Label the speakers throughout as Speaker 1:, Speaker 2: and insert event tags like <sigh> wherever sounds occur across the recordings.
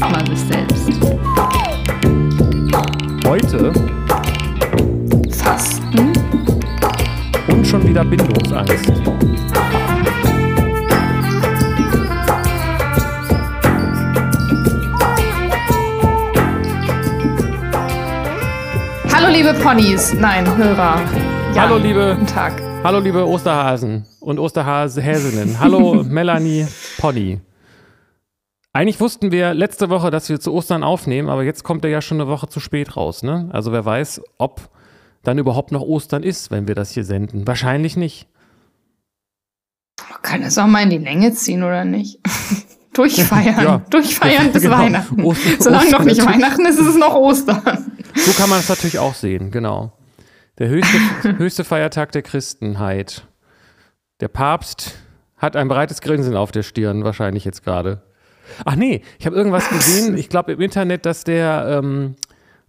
Speaker 1: erstmal sich selbst.
Speaker 2: Heute
Speaker 1: Fasten.
Speaker 2: und schon wieder Bindungsangst.
Speaker 1: Hallo liebe Ponys. Nein, Hörer. Ja,
Speaker 2: Hallo, liebe-
Speaker 1: Guten Tag.
Speaker 2: Hallo liebe Osterhasen und Osterhäsinnen. Hallo <laughs> Melanie Pony. Eigentlich wussten wir letzte Woche, dass wir zu Ostern aufnehmen, aber jetzt kommt er ja schon eine Woche zu spät raus, ne? Also wer weiß, ob dann überhaupt noch Ostern ist, wenn wir das hier senden. Wahrscheinlich nicht.
Speaker 1: Man kann es auch mal in die Länge ziehen, oder nicht? <laughs> Durchfeiern.
Speaker 2: Ja.
Speaker 1: Durchfeiern <laughs> bis
Speaker 2: Genau.
Speaker 1: Weihnachten.
Speaker 2: Ostern- <laughs>
Speaker 1: Solange noch nicht
Speaker 2: Ostern-
Speaker 1: Weihnachten ist, ist es noch Ostern.
Speaker 2: So kann man es natürlich auch sehen, genau. Der höchste, höchste Feiertag der Christenheit. Der Papst hat ein breites Grinsen auf der Stirn, wahrscheinlich jetzt gerade. Ach nee, ich habe irgendwas gesehen, ich glaube im Internet, dass der, ähm,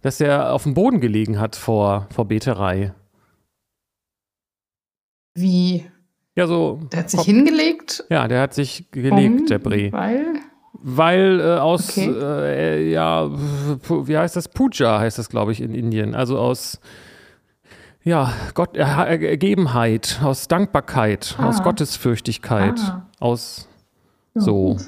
Speaker 2: dass der auf dem Boden gelegen hat vor, vor Beterei.
Speaker 1: Wie?
Speaker 2: Ja, so.
Speaker 1: Der hat sich hingelegt.
Speaker 2: Ja, der hat sich gelegt,
Speaker 1: um,
Speaker 2: der Bre.
Speaker 1: Weil?
Speaker 2: Weil äh, aus,
Speaker 1: Okay.
Speaker 2: äh, ja, wie heißt das? Puja heißt das, glaube ich, in Indien. Also aus, ja, Gott, äh, Ergebenheit, aus Dankbarkeit, aus
Speaker 1: Ah.
Speaker 2: Gottesfürchtigkeit,
Speaker 1: Ah.
Speaker 2: aus so.
Speaker 1: gut.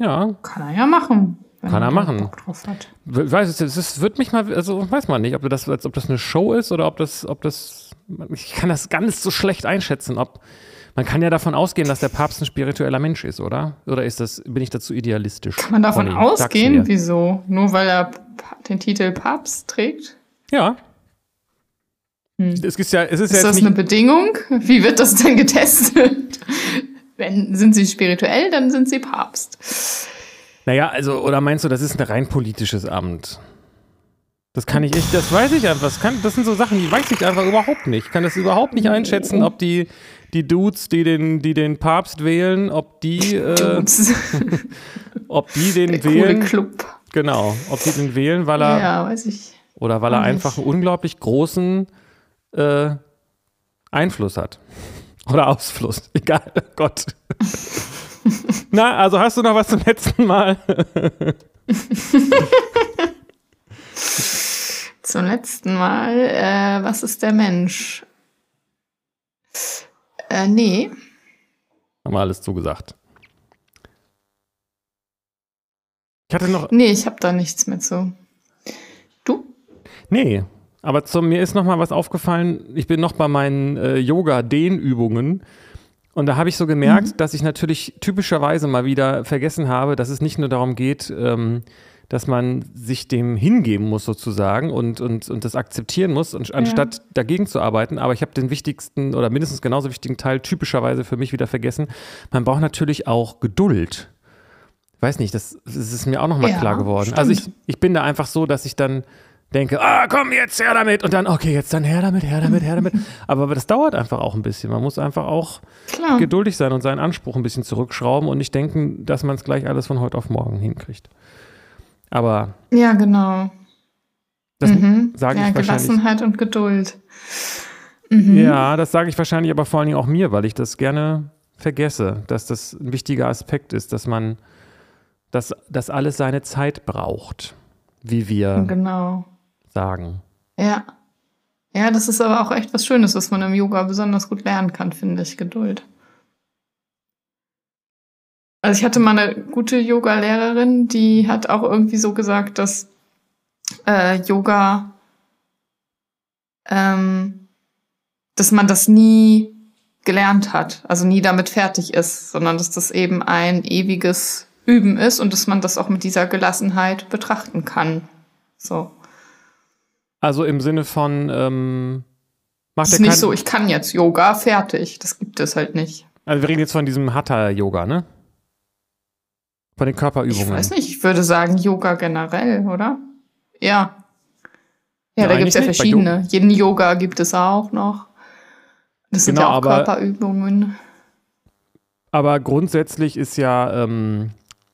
Speaker 2: Ja,
Speaker 1: Kann er ja machen.
Speaker 2: Kann er machen.
Speaker 1: Bock drauf hat.
Speaker 2: ich weiß es, es wird mich mal, also weiß man nicht, ob das, ob das eine Show ist oder ob das, ob das, ich kann das ganz so schlecht einschätzen, ob, man kann ja davon ausgehen, dass der Papst ein spiritueller Mensch ist, oder? Oder ist das, bin ich dazu idealistisch?
Speaker 1: Kann man davon
Speaker 2: Conny,
Speaker 1: ausgehen? Wieso? Nur weil er den Titel Papst trägt?
Speaker 2: Ja.
Speaker 1: Hm.
Speaker 2: Es ist ja, es ist,
Speaker 1: Ist
Speaker 2: ja
Speaker 1: das
Speaker 2: jetzt
Speaker 1: eine
Speaker 2: nicht,
Speaker 1: Bedingung? Wie wird das denn getestet? Wenn, sind sie spirituell, dann sind sie Papst.
Speaker 2: naja, also, oder meinst du, das ist ein rein politisches Amt? Das kann ich echt, das weiß ich einfach. Das, kann, das sind so Sachen, die weiß ich einfach überhaupt nicht. Ich kann das überhaupt nicht einschätzen, ob die, die Dudes, die den, die den Papst wählen, ob die, äh, <laughs> ob die den
Speaker 1: Der
Speaker 2: wählen.
Speaker 1: Club.
Speaker 2: Genau, ob die den wählen, weil er,
Speaker 1: Ja, weiß ich.
Speaker 2: oder weil er einfach einen unglaublich großen äh, Einfluss hat. Oder Ausfluss. <laughs> Egal, oh Gott. <laughs> Na, also hast du noch was zum letzten Mal? <laughs>
Speaker 1: Zum letzten Mal, äh, was ist der Mensch? Äh, nee.
Speaker 2: Haben wir alles zugesagt. Ich hatte noch,
Speaker 1: Nee, ich habe da nichts mehr zu. Du?
Speaker 2: nee, aber zu mir ist noch mal was aufgefallen. Ich bin noch bei meinen äh, Yoga-Dehnübungen und da habe ich so gemerkt, dass ich natürlich typischerweise mal wieder vergessen habe, dass es nicht nur darum geht, ähm, dass man sich dem hingeben muss sozusagen und, und, und das akzeptieren muss, und, anstatt dagegen zu arbeiten. Aber ich habe den wichtigsten oder mindestens genauso wichtigen Teil typischerweise für mich wieder vergessen. Man braucht natürlich auch Geduld. Weiß nicht, das, das ist mir auch nochmal
Speaker 1: Ja,
Speaker 2: klar geworden.
Speaker 1: stimmt.
Speaker 2: Also ich, ich bin da einfach so, dass ich dann denke, ah, komm jetzt her damit und dann, okay, jetzt dann her damit, her damit, her damit. Aber, das dauert einfach auch ein bisschen. Man muss einfach auch
Speaker 1: Klar.
Speaker 2: geduldig sein und seinen Anspruch ein bisschen zurückschrauben und nicht denken, dass man es gleich alles von heute auf morgen hinkriegt. Aber
Speaker 1: Ja, genau.
Speaker 2: das
Speaker 1: Mhm.
Speaker 2: sage
Speaker 1: ja,
Speaker 2: ich wahrscheinlich.
Speaker 1: Gelassenheit und Geduld. Mhm.
Speaker 2: Ja, das sage ich wahrscheinlich aber vor allen Dingen auch mir, weil ich das gerne vergesse, dass das ein wichtiger Aspekt ist, dass man, dass das alles seine Zeit braucht, wie wir
Speaker 1: Genau.
Speaker 2: Sagen.
Speaker 1: Ja. Ja, das ist aber auch echt was Schönes, was man im Yoga besonders gut lernen kann, finde ich. Geduld. Also ich hatte mal eine gute Yoga-Lehrerin, die hat auch irgendwie so gesagt, dass äh, Yoga, ähm, dass man das nie gelernt hat, also nie damit fertig ist, sondern dass das eben ein ewiges Üben ist und dass man das auch mit dieser Gelassenheit betrachten kann. So.
Speaker 2: Also im Sinne von, ähm, macht er
Speaker 1: ist nicht so, ich kann jetzt Yoga, fertig. Das gibt es halt nicht.
Speaker 2: Also wir reden jetzt von diesem Hatha-Yoga, ne? Von den
Speaker 1: Ich
Speaker 2: Körperübungen.
Speaker 1: weiß nicht, ich würde sagen Yoga generell, oder? Ja. Ja,
Speaker 2: Ja,
Speaker 1: da gibt es ja
Speaker 2: nicht.
Speaker 1: Verschiedene. Jeden Yoga gibt es auch noch. Das sind
Speaker 2: Genau,
Speaker 1: ja auch
Speaker 2: aber-
Speaker 1: Körperübungen.
Speaker 2: Aber grundsätzlich ist ja ähm,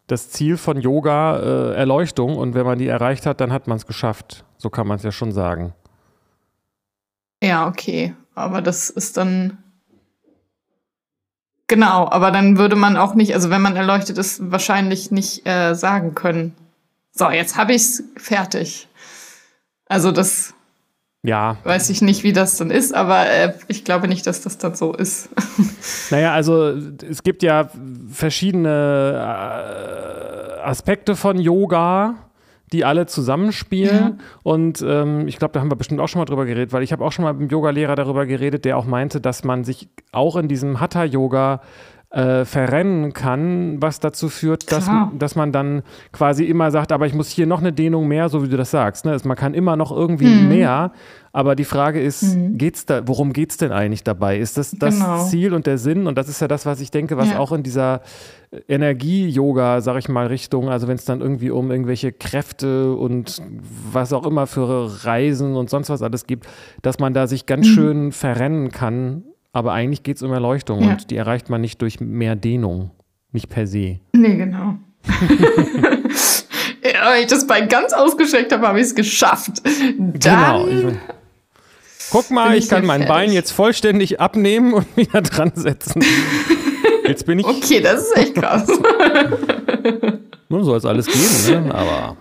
Speaker 2: das Ziel von Yoga äh, Erleuchtung und wenn man die erreicht hat, dann hat man es geschafft. So kann man es ja schon sagen.
Speaker 1: Ja, okay. aber das ist dann genau, aber dann würde man auch nicht, also wenn man erleuchtet ist, wahrscheinlich nicht äh, sagen können. So, jetzt habe ich's fertig. Also das
Speaker 2: ja.
Speaker 1: Weiß ich nicht, wie das dann ist, aber äh, ich glaube nicht, dass das dann so ist. <laughs>
Speaker 2: naja, also es gibt ja verschiedene äh, Aspekte von Yoga, die alle zusammenspielen. Ja. Und ähm, ich glaube, da haben wir bestimmt auch schon mal drüber geredet, weil ich habe auch schon mal mit einem Yogalehrer darüber geredet, der auch meinte, dass man sich auch in diesem Hatha-Yoga äh, verrennen kann, was dazu führt, dass, dass man dann quasi immer sagt, aber ich muss hier noch eine Dehnung mehr, so wie du das sagst. Ne? Man kann immer noch irgendwie mhm. mehr, aber die Frage ist, mhm. geht's da, worum geht es denn eigentlich dabei? Ist das das genau. Ziel und der Sinn? Und das ist ja das, was ich denke, was ja. auch in dieser Energie-Yoga, sag ich mal, Richtung, also wenn es dann irgendwie um irgendwelche Kräfte und was auch immer für Reisen und sonst was alles gibt, dass man da sich ganz mhm. schön verrennen kann aber eigentlich geht es um Erleuchtung ja. und die erreicht man nicht durch mehr Dehnung, nicht per se.
Speaker 1: Nee, genau. <laughs> ja, wenn ich das Bein ganz ausgestreckt habe, habe ich es geschafft. Dann genau. Ich,
Speaker 2: guck mal, ich, ich kann mein Bein jetzt vollständig abnehmen und <laughs> wieder dran setzen. Jetzt bin ich.
Speaker 1: Okay, das ist echt krass. <laughs>
Speaker 2: Nun soll es alles geben, ne? aber.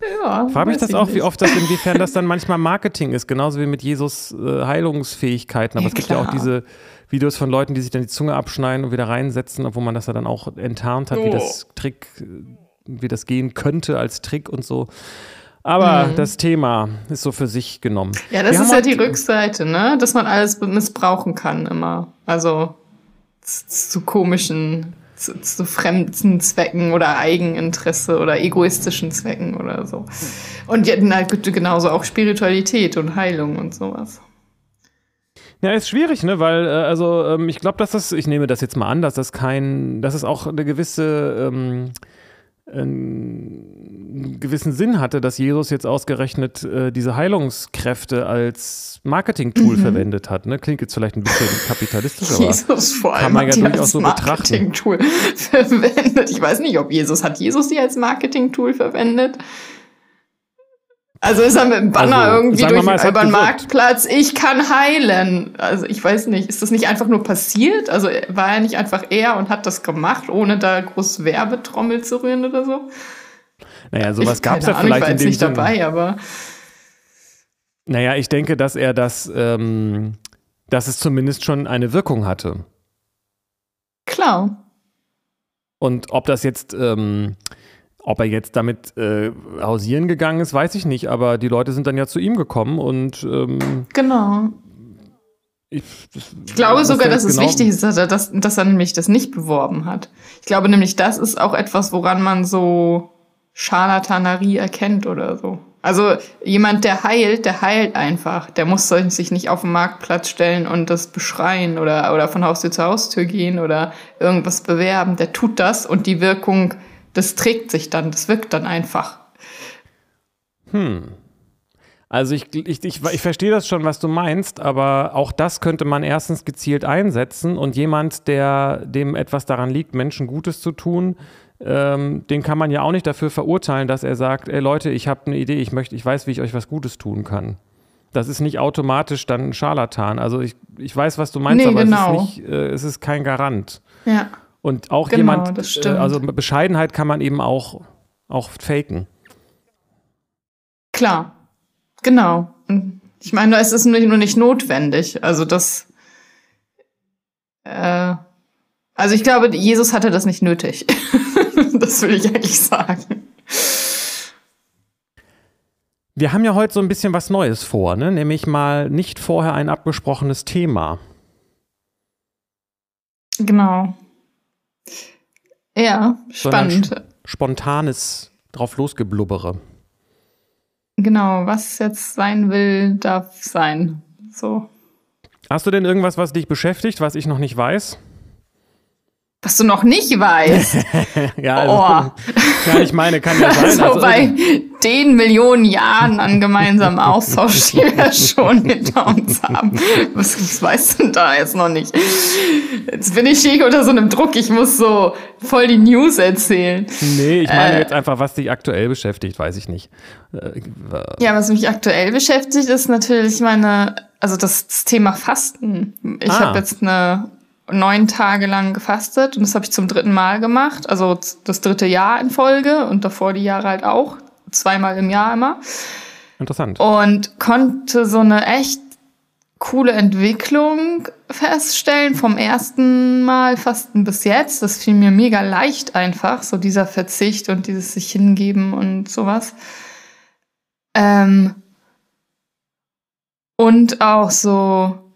Speaker 2: Ja, Frage mich das auch, nicht. wie oft das, inwiefern das dann <laughs> manchmal Marketing ist, genauso wie mit Jesus äh, Heilungsfähigkeiten. Aber ja, es gibt klar. ja auch diese Videos von Leuten, die sich dann die Zunge abschneiden und wieder reinsetzen, obwohl man das ja dann auch enttarnt hat, oh. wie das Trick, wie das gehen könnte als Trick und so. Aber mhm. das Thema ist so für sich genommen.
Speaker 1: Ja, das Wir ist ja die Rückseite, ne? Dass man alles missbrauchen kann immer. Also zu komischen zu, zu fremden Zwecken oder Eigeninteresse oder egoistischen Zwecken oder so. Und ja, genauso auch Spiritualität und Heilung und sowas.
Speaker 2: Ja, ist schwierig, ne? Weil, äh, also ähm, ich glaube, dass das, ich nehme das jetzt mal an, dass das kein, dass es auch eine gewisse ähm, einen gewissen Sinn hatte, dass Jesus jetzt ausgerechnet äh, diese Heilungskräfte als Marketing-Tool mhm. verwendet hat. Ne? Klingt jetzt vielleicht ein bisschen <laughs> kapitalistisch, aber Jesus vor allem kann man ja durchaus so betrachten. Marketing-Tool <laughs>
Speaker 1: verwendet. Ich weiß nicht, ob Jesus hat Jesus die als Marketing-Tool verwendet. Also ist er mit dem Banner also, irgendwie durch mal, den Marktplatz, ich kann heilen. Also ich weiß nicht, ist das nicht einfach nur passiert? Also war er nicht einfach er und hat das gemacht, ohne da groß Werbetrommel zu rühren oder so?
Speaker 2: Naja, sowas gab es ja vielleicht ich war
Speaker 1: jetzt nicht Sinn. dabei, aber.
Speaker 2: Naja, ich denke, dass er das, ähm, dass es zumindest schon eine Wirkung hatte.
Speaker 1: Klar.
Speaker 2: Und ob das jetzt ähm, ob er jetzt damit äh, hausieren gegangen ist, weiß ich nicht, aber die Leute sind dann ja zu ihm gekommen und ähm,
Speaker 1: genau. Ich, ich glaube sogar, dass es genau wichtig ist, dass er, dass, dass er nämlich das nicht beworben hat. Ich glaube nämlich, das ist auch etwas, woran man so Scharlatanerie erkennt oder so. Also jemand, der heilt, der heilt einfach. Der muss sich nicht auf den Marktplatz stellen und das beschreien oder, oder von Haustür zu Haustür gehen oder irgendwas bewerben. Der tut das und die Wirkung das trägt sich dann, das wirkt dann einfach.
Speaker 2: Hm. Also ich, ich, ich, ich verstehe das schon, was du meinst, aber auch das könnte man erstens gezielt einsetzen und jemand, der dem etwas daran liegt, Menschen Gutes zu tun, ähm, den kann man ja auch nicht dafür verurteilen, dass er sagt, ey Leute, ich habe eine Idee, ich möchte, ich weiß, wie ich euch was Gutes tun kann. Das ist nicht automatisch dann ein Scharlatan. Also ich, ich weiß, was du meinst, nee, aber genau. es, ist nicht, äh, es ist kein Garant.
Speaker 1: Ja.
Speaker 2: Und auch genau, jemand, äh, also Bescheidenheit kann man eben auch, auch faken.
Speaker 1: Klar, genau. Ich meine, es ist nur nicht notwendig. Also das, äh, also ich glaube, Jesus hatte das nicht nötig. <laughs> das will ich eigentlich sagen.
Speaker 2: Wir haben ja heute so ein bisschen was Neues vor, ne? nämlich mal nicht vorher ein abgesprochenes Thema.
Speaker 1: Genau. Ja, spannend.
Speaker 2: Spontanes drauf losgeblubbere.
Speaker 1: Genau, was jetzt sein will, darf sein. So.
Speaker 2: Hast du denn irgendwas, was dich beschäftigt, was ich noch nicht weiß?
Speaker 1: Was du noch nicht weißt. <laughs>
Speaker 2: ja, also, oh. ja, ich meine, kann ja sein.
Speaker 1: Also, also bei den Millionen Jahren an gemeinsamem Austausch, die wir <laughs> schon hinter uns haben. Was, was weißt du da jetzt noch nicht? Jetzt bin ich hier unter so einem Druck, ich muss so voll die News erzählen.
Speaker 2: Nee, ich meine äh, jetzt einfach, was dich aktuell beschäftigt, weiß ich nicht.
Speaker 1: Äh, ja, was mich aktuell beschäftigt, ist natürlich meine, also das, das Thema Fasten. Ich ah. habe jetzt eine neun Tage lang gefastet und das habe ich zum dritten Mal gemacht, also das dritte Jahr in Folge und davor die Jahre halt auch, zweimal im Jahr immer.
Speaker 2: Interessant.
Speaker 1: Und konnte so eine echt coole Entwicklung feststellen vom ersten Mal Fasten bis jetzt. Das fiel mir mega leicht einfach, so dieser Verzicht und dieses sich hingeben und sowas. Ähm und auch so,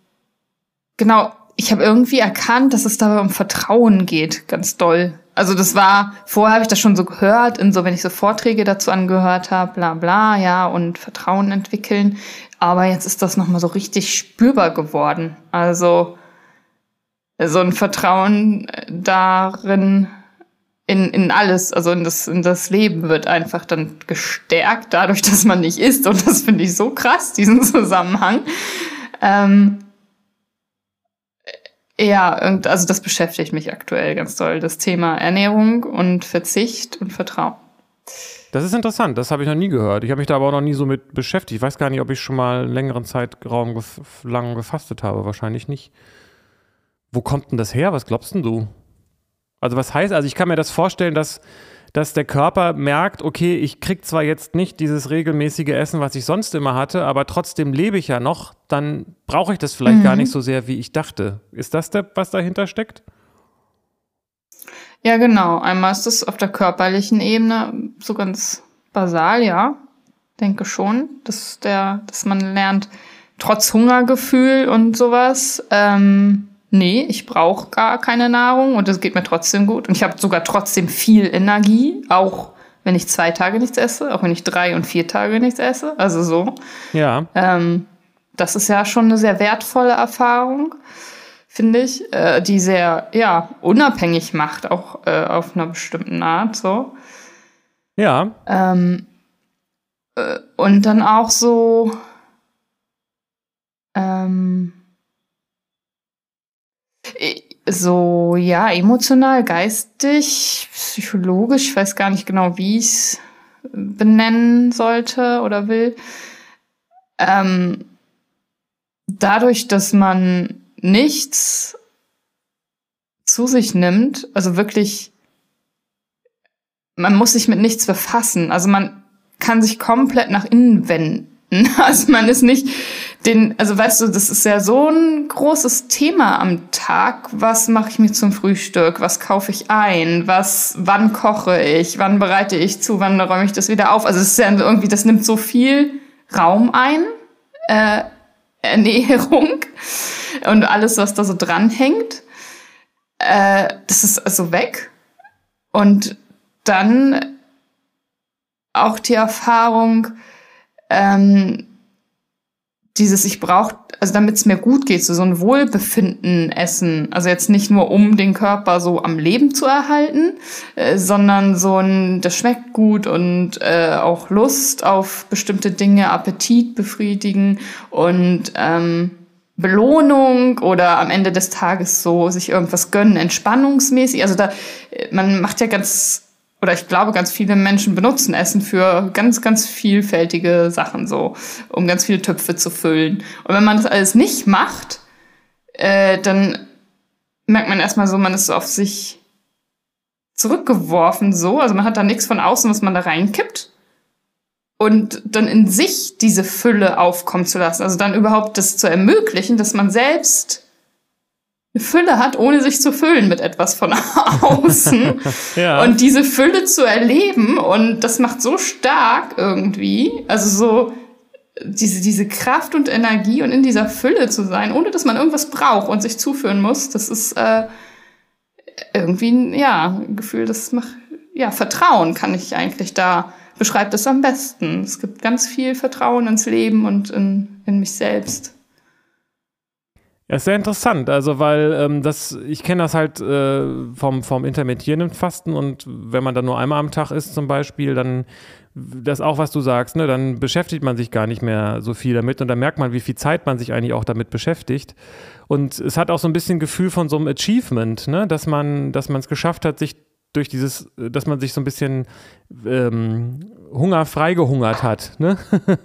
Speaker 1: genau, ich habe irgendwie erkannt, dass es dabei um Vertrauen geht, ganz doll. Also das war, vorher habe ich das schon so gehört, in so, wenn ich so Vorträge dazu angehört habe, bla bla, ja, und Vertrauen entwickeln. Aber jetzt ist das nochmal so richtig spürbar geworden. Also so ein Vertrauen darin, in, in alles, also in das, in das Leben wird einfach dann gestärkt, dadurch, <laughs> dass man nicht isst. Und das finde ich so krass, diesen <laughs> Zusammenhang. Ähm, ja, und also das beschäftigt mich aktuell ganz doll. Das Thema Ernährung und Verzicht und Vertrauen.
Speaker 2: Das ist interessant, das habe ich noch nie gehört. Ich habe mich da aber auch noch nie so mit beschäftigt. Ich weiß gar nicht, ob ich schon mal einen längeren Zeitraum gef lang gefastet habe. Wahrscheinlich nicht. Wo kommt denn das her? Was glaubst denn du? Also was heißt, also ich kann mir das vorstellen, dass dass der Körper merkt, okay, ich kriege zwar jetzt nicht dieses regelmäßige Essen, was ich sonst immer hatte, aber trotzdem lebe ich ja noch, dann brauche ich das vielleicht mhm. gar nicht so sehr, wie ich dachte. Ist das der, was dahinter steckt?
Speaker 1: Ja, genau. Einmal ist es auf der körperlichen Ebene so ganz basal, ja. Denke schon, dass der, dass man lernt, trotz Hungergefühl und sowas, ähm, nee, ich brauche gar keine Nahrung und es geht mir trotzdem gut. Und ich habe sogar trotzdem viel Energie, auch wenn ich zwei Tage nichts esse, auch wenn ich drei und vier Tage nichts esse. Also so.
Speaker 2: Ja.
Speaker 1: Ähm, das ist ja schon eine sehr wertvolle Erfahrung, finde ich, äh, die sehr, ja, unabhängig macht, auch äh, auf einer bestimmten Art, so.
Speaker 2: Ja.
Speaker 1: Ähm, äh, und dann auch so, ähm, so, ja, emotional, geistig, psychologisch, ich weiß gar nicht genau, wie ich es benennen sollte oder will. Ähm, dadurch, dass man nichts zu sich nimmt, also wirklich, man muss sich mit nichts befassen. Also man kann sich komplett nach innen wenden. <laughs> Also man ist nicht den, also weißt du, das ist ja so ein großes Thema am Tag. Was mache ich mir zum Frühstück? Was kaufe ich ein? Was, wann koche ich? Wann bereite ich zu? Wann räume ich das wieder auf? Also es ist ja irgendwie, das nimmt so viel Raum ein, äh, Ernährung <laughs> und alles, was da so dranhängt. Äh, das ist also weg. Und dann auch die Erfahrung, ähm, dieses ich brauche, also damit es mir gut geht, so, so ein Wohlbefinden essen. Also jetzt nicht nur, um den Körper so am Leben zu erhalten, äh, sondern so ein, das schmeckt gut und äh, auch Lust auf bestimmte Dinge, Appetit befriedigen und ähm, Belohnung oder am Ende des Tages so sich irgendwas gönnen, entspannungsmäßig. Also da, äh, man macht ja ganz oder ich glaube, ganz viele Menschen benutzen Essen für ganz, ganz vielfältige Sachen, so, um ganz viele Töpfe zu füllen. Und wenn man das alles nicht macht, äh, dann merkt man erstmal so, man ist so auf sich zurückgeworfen, so. Also man hat da nichts von außen, was man da reinkippt. Und dann in sich diese Fülle aufkommen zu lassen. Also dann überhaupt das zu ermöglichen, dass man selbst eine Fülle hat, ohne sich zu füllen mit etwas von <laughs> außen. ja. Und diese Fülle zu erleben und das macht so stark irgendwie, also so diese, diese Kraft und Energie und in dieser Fülle zu sein, ohne dass man irgendwas braucht und sich zuführen muss, das ist äh, irgendwie, ja, ein Gefühl, das macht, ja, Vertrauen kann ich eigentlich da, beschreibt es am besten. Es gibt ganz viel Vertrauen ins Leben und in, in mich selbst.
Speaker 2: Ja, ist sehr interessant, also weil ähm, das, ich kenne das halt äh, vom, vom intermittierenden Fasten und wenn man dann nur einmal am Tag isst zum Beispiel, dann das auch, was du sagst, ne, dann beschäftigt man sich gar nicht mehr so viel damit und dann merkt man, wie viel Zeit man sich eigentlich auch damit beschäftigt. Und es hat auch so ein bisschen Gefühl von so einem Achievement, ne, dass man, dass man es geschafft hat, sich durch dieses, dass man sich so ein bisschen ähm, Hunger freigehungert hat. Ne?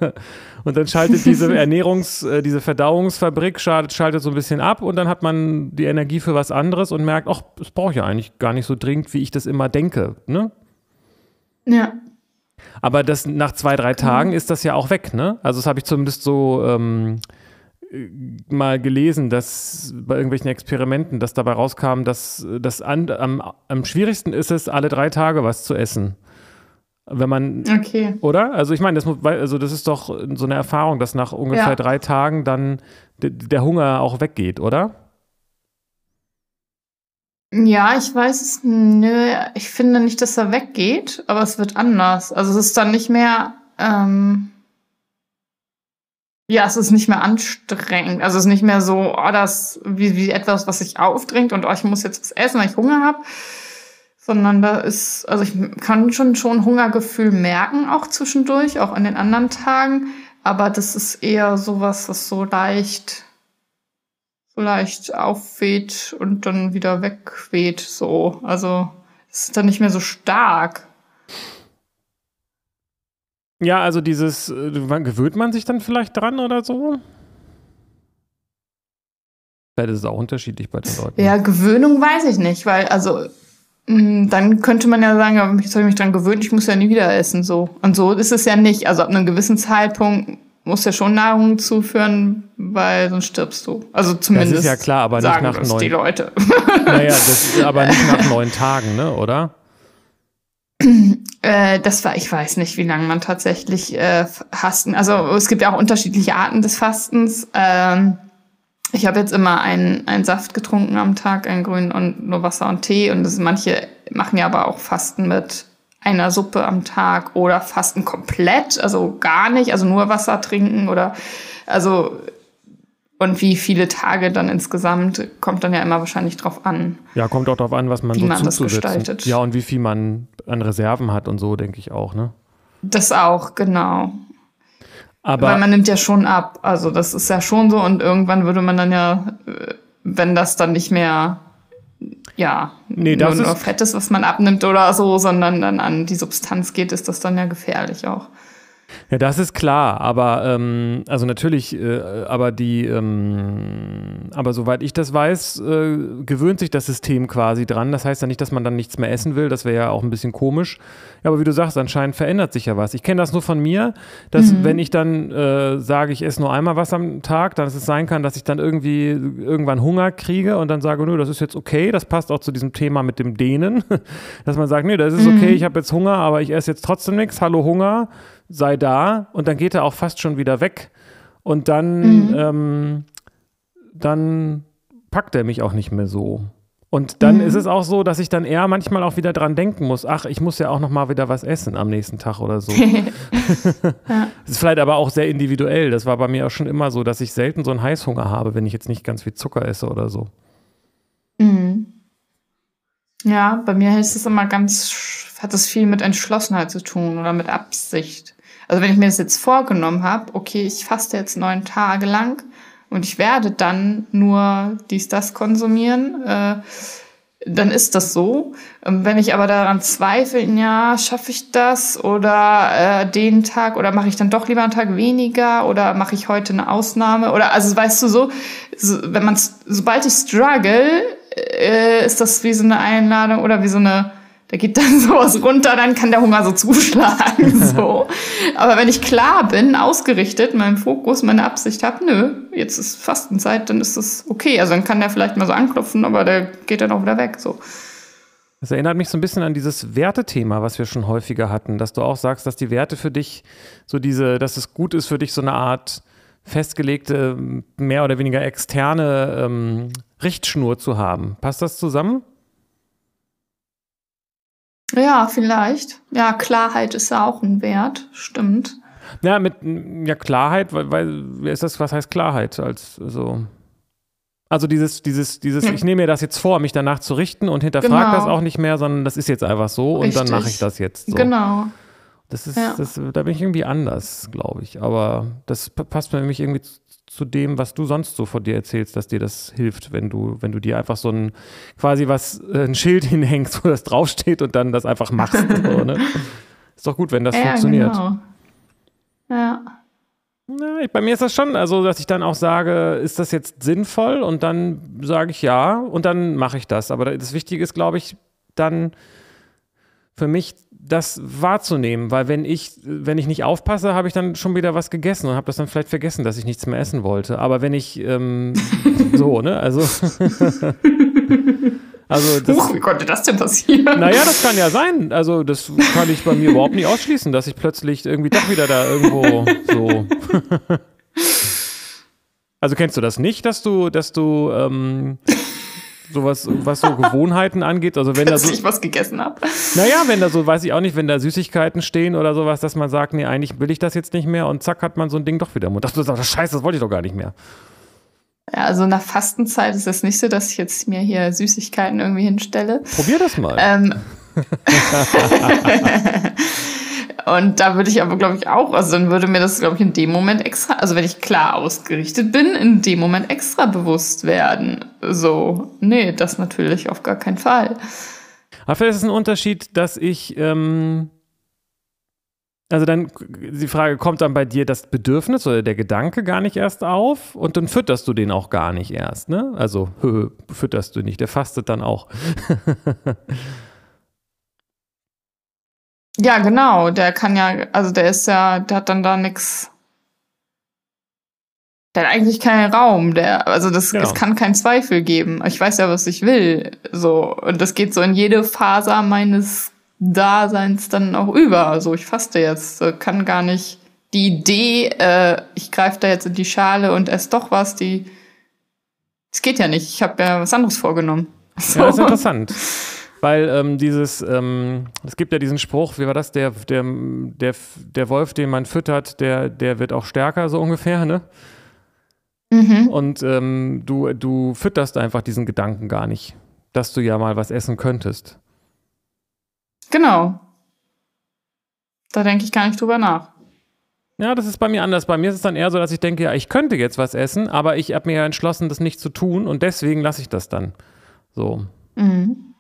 Speaker 2: <laughs> und dann schaltet diese <laughs> Ernährungs-, äh, diese Verdauungsfabrik schaltet, schaltet so ein bisschen ab und dann hat man die Energie für was anderes und merkt, ach, das brauche ich ja eigentlich gar nicht so dringend, wie ich das immer denke. Ne?
Speaker 1: Ja.
Speaker 2: Aber das nach zwei, drei Tagen ist das ja auch weg, ne? Also das habe ich zumindest so ähm, mal gelesen, dass bei irgendwelchen Experimenten, dass dabei rauskam, dass das am, am schwierigsten ist es, alle drei Tage was zu essen. Wenn man,
Speaker 1: okay.
Speaker 2: oder? Also ich meine, das, also das ist doch so eine Erfahrung, dass nach ungefähr ja. drei Tagen dann der Hunger auch weggeht, oder?
Speaker 1: Ja, ich weiß es, nö, ich finde nicht, dass er weggeht, aber es wird anders. Also es ist dann nicht mehr, ähm, ja, es ist nicht mehr anstrengend. Also es ist nicht mehr so, oh, das wie, wie etwas, was sich aufdrängt und oh, ich muss jetzt was essen, weil ich Hunger habe. Sondern da ist, also ich kann schon schon Hungergefühl merken, auch zwischendurch, auch an den anderen Tagen. Aber das ist eher sowas, was so leicht, so leicht aufweht und dann wieder wegweht. So. Also es ist dann nicht mehr so stark.
Speaker 2: Ja, also dieses, äh, gewöhnt man sich dann vielleicht dran oder so? Vielleicht ist es auch unterschiedlich bei den Leuten.
Speaker 1: Ja, Gewöhnung weiß ich nicht, weil, also, mm, dann könnte man ja sagen, jetzt habe ich mich dran gewöhnt, ich muss ja nie wieder essen, so. Und so ist es ja nicht. Also ab einem gewissen Zeitpunkt muss ja schon Nahrung zuführen, weil sonst stirbst du. Also zumindest. Das
Speaker 2: ist ja klar, aber nicht nach neun.
Speaker 1: die Leute.
Speaker 2: Naja, das ist aber <laughs> nicht nach neun Tagen, ne, oder?
Speaker 1: Äh, das war, ich weiß nicht, wie lange man tatsächlich äh, fasten. Also es gibt ja auch unterschiedliche Arten des Fastens. Ähm, ich habe jetzt immer einen, einen Saft getrunken am Tag, einen grünen und nur Wasser und Tee. Und das, manche machen ja aber auch Fasten mit einer Suppe am Tag oder Fasten komplett, also gar nicht, also nur Wasser trinken oder also und wie viele Tage dann insgesamt, kommt dann ja immer wahrscheinlich drauf an.
Speaker 2: Ja, kommt auch drauf an, was man so
Speaker 1: man das gestaltet.
Speaker 2: Ja, und wie viel man an Reserven hat und so, denke ich auch, ne?
Speaker 1: Das auch, genau.
Speaker 2: Aber
Speaker 1: Weil man nimmt ja schon ab. Also das ist ja schon so und irgendwann würde man dann ja, wenn das dann nicht mehr ja,
Speaker 2: nee,
Speaker 1: nur,
Speaker 2: nur
Speaker 1: Fett ist, was man abnimmt oder so, sondern dann an die Substanz geht, ist das dann ja gefährlich auch.
Speaker 2: Ja, das ist klar, aber ähm, also natürlich, äh, aber die, ähm, aber soweit ich das weiß, äh, gewöhnt sich das System quasi dran. Das heißt ja nicht, dass man dann nichts mehr essen will. Das wäre ja auch ein bisschen komisch. Ja, aber wie du sagst, anscheinend verändert sich ja was. Ich kenne das nur von mir, dass mhm. wenn ich dann äh, sage, ich esse nur einmal was am Tag, dann es sein kann, dass ich dann irgendwie irgendwann Hunger kriege und dann sage, nö, das ist jetzt okay. Das passt auch zu diesem Thema mit dem Dehnen, <laughs> dass man sagt, nö, das ist okay. Mhm. Ich habe jetzt Hunger, aber ich esse jetzt trotzdem nichts. Hallo Hunger sei da und dann geht er auch fast schon wieder weg und dann, mhm. ähm, dann packt er mich auch nicht mehr so. Und dann mhm. ist es auch so, dass ich dann eher manchmal auch wieder dran denken muss, ach, ich muss ja auch noch mal wieder was essen am nächsten Tag oder so. <laughs> ja. Das ist vielleicht aber auch sehr individuell. Das war bei mir auch schon immer so, dass ich selten so einen Heißhunger habe, wenn ich jetzt nicht ganz viel Zucker esse oder so.
Speaker 1: Mhm. Ja, bei mir ist es immer ganz, hat es viel mit Entschlossenheit zu tun oder mit Absicht. Also wenn ich mir das jetzt vorgenommen habe, okay, ich faste jetzt neun Tage lang und ich werde dann nur dies, das konsumieren, äh, dann ist das so. Ähm, wenn ich aber daran zweifle, ja, schaffe ich das oder äh, den Tag oder mache ich dann doch lieber einen Tag weniger oder mache ich heute eine Ausnahme oder also weißt du so, so wenn man sobald ich struggle, äh, ist das wie so eine Einladung oder wie so eine da geht dann <laughs> sowas runter, dann kann der Hunger so zuschlagen. <laughs> So. Aber wenn ich klar bin, ausgerichtet, meinen Fokus, meine Absicht habe, nö, jetzt ist Fastenzeit, dann ist das okay. Also dann kann der vielleicht mal so anklopfen, aber der geht dann auch wieder weg. So.
Speaker 2: Das erinnert mich so ein bisschen an dieses Wertethema, was wir schon häufiger hatten, dass du auch sagst, dass die Werte für dich so diese, dass es gut ist für dich so eine Art festgelegte, mehr oder weniger externe ähm, Richtschnur zu haben. Passt das zusammen?
Speaker 1: Ja, vielleicht. Ja, Klarheit ist ja auch ein Wert, stimmt.
Speaker 2: Ja, mit ja, Klarheit, weil, weil ist das, was heißt Klarheit? Als so. Also dieses, dieses, dieses, ich nehme mir das jetzt vor, mich danach zu richten und hinterfrage
Speaker 1: Genau.
Speaker 2: das auch nicht mehr, sondern das ist jetzt einfach so und dann
Speaker 1: Richtig.
Speaker 2: mache ich das jetzt so.
Speaker 1: Genau.
Speaker 2: Das ist,
Speaker 1: Ja.
Speaker 2: das, da bin ich irgendwie anders, glaube ich. Aber das passt für mich irgendwie zu, dem, was du sonst so von dir erzählst, dass dir das hilft, wenn du, wenn du dir einfach so ein quasi was, äh, ein Schild <laughs> hinhängst, wo das draufsteht und dann das einfach machst. <laughs> so, ne? Ist doch gut, wenn das
Speaker 1: ja,
Speaker 2: funktioniert.
Speaker 1: Genau. Ja.
Speaker 2: Na, ich, bei mir ist das schon, also dass ich dann auch sage, ist das jetzt sinnvoll? Und dann sage ich ja und dann mache ich das. Aber das Wichtige ist, glaube ich, dann für mich das wahrzunehmen, weil wenn ich, wenn ich nicht aufpasse, habe ich dann schon wieder was gegessen und habe das dann vielleicht vergessen, dass ich nichts mehr essen wollte. Aber wenn ich ähm, <laughs> so, ne, also <laughs> also das,
Speaker 1: Huch, wie konnte das denn passieren?
Speaker 2: naja, das kann ja sein. Also, das kann ich bei mir überhaupt nicht ausschließen, dass ich plötzlich irgendwie doch wieder da irgendwo so. <laughs> also kennst du das nicht, dass du, dass du ähm, sowas, was so Gewohnheiten angeht? Also wenn da so,
Speaker 1: ich was gegessen habe.
Speaker 2: naja, wenn da so, weiß ich auch nicht, wenn da Süßigkeiten stehen oder sowas, dass man sagt, nee, eigentlich will ich das jetzt nicht mehr und zack hat man so ein Ding doch wieder im Mund. Du sagst, scheiße, das wollte ich doch gar nicht mehr.
Speaker 1: Ja, also nach Fastenzeit ist es nicht so, dass ich jetzt mir hier Süßigkeiten irgendwie hinstelle.
Speaker 2: Probier das mal.
Speaker 1: Ähm, <laughs> <laughs> und da würde ich aber, glaube ich, auch, also dann würde mir das, glaube ich, in dem Moment extra, also wenn ich klar ausgerichtet bin, in dem Moment extra bewusst werden. So, nee, das natürlich auf gar keinen Fall.
Speaker 2: Aber vielleicht ist es ein Unterschied, dass ich, ähm, also dann, die Frage, kommt dann bei dir das Bedürfnis oder der Gedanke gar nicht erst auf und dann fütterst du den auch gar nicht erst, ne? Also, <laughs> fütterst du nicht, der fastet dann auch. <laughs>
Speaker 1: Ja, genau, der kann ja, also der ist ja, der hat dann da nix. Der hat eigentlich keinen Raum, der, also das,
Speaker 2: Genau.
Speaker 1: es kann keinen Zweifel geben. Ich weiß ja, was ich will, so. Und das geht so in jede Faser meines Daseins dann auch über. Also ich faste jetzt, kann gar nicht die Idee, äh, ich greife da jetzt in die Schale und esse doch was, die, es geht ja nicht. Ich habe ja was anderes vorgenommen. So.
Speaker 2: Ja, das ist <laughs> interessant. Weil ähm, dieses, ähm, es gibt ja diesen Spruch, wie war das, der, der, der, der Wolf, den man füttert, der, der wird auch stärker, so ungefähr, ne?
Speaker 1: Mhm.
Speaker 2: Und ähm, du, du fütterst einfach diesen Gedanken gar nicht, dass du ja mal was essen könntest.
Speaker 1: Genau. Da denke ich gar nicht drüber nach.
Speaker 2: Ja, das ist bei mir anders. Bei mir ist es dann eher so, dass ich denke, ja, ich könnte jetzt was essen, aber ich habe mir ja entschlossen, das nicht zu tun und deswegen lasse ich das dann. So.
Speaker 1: Mhm.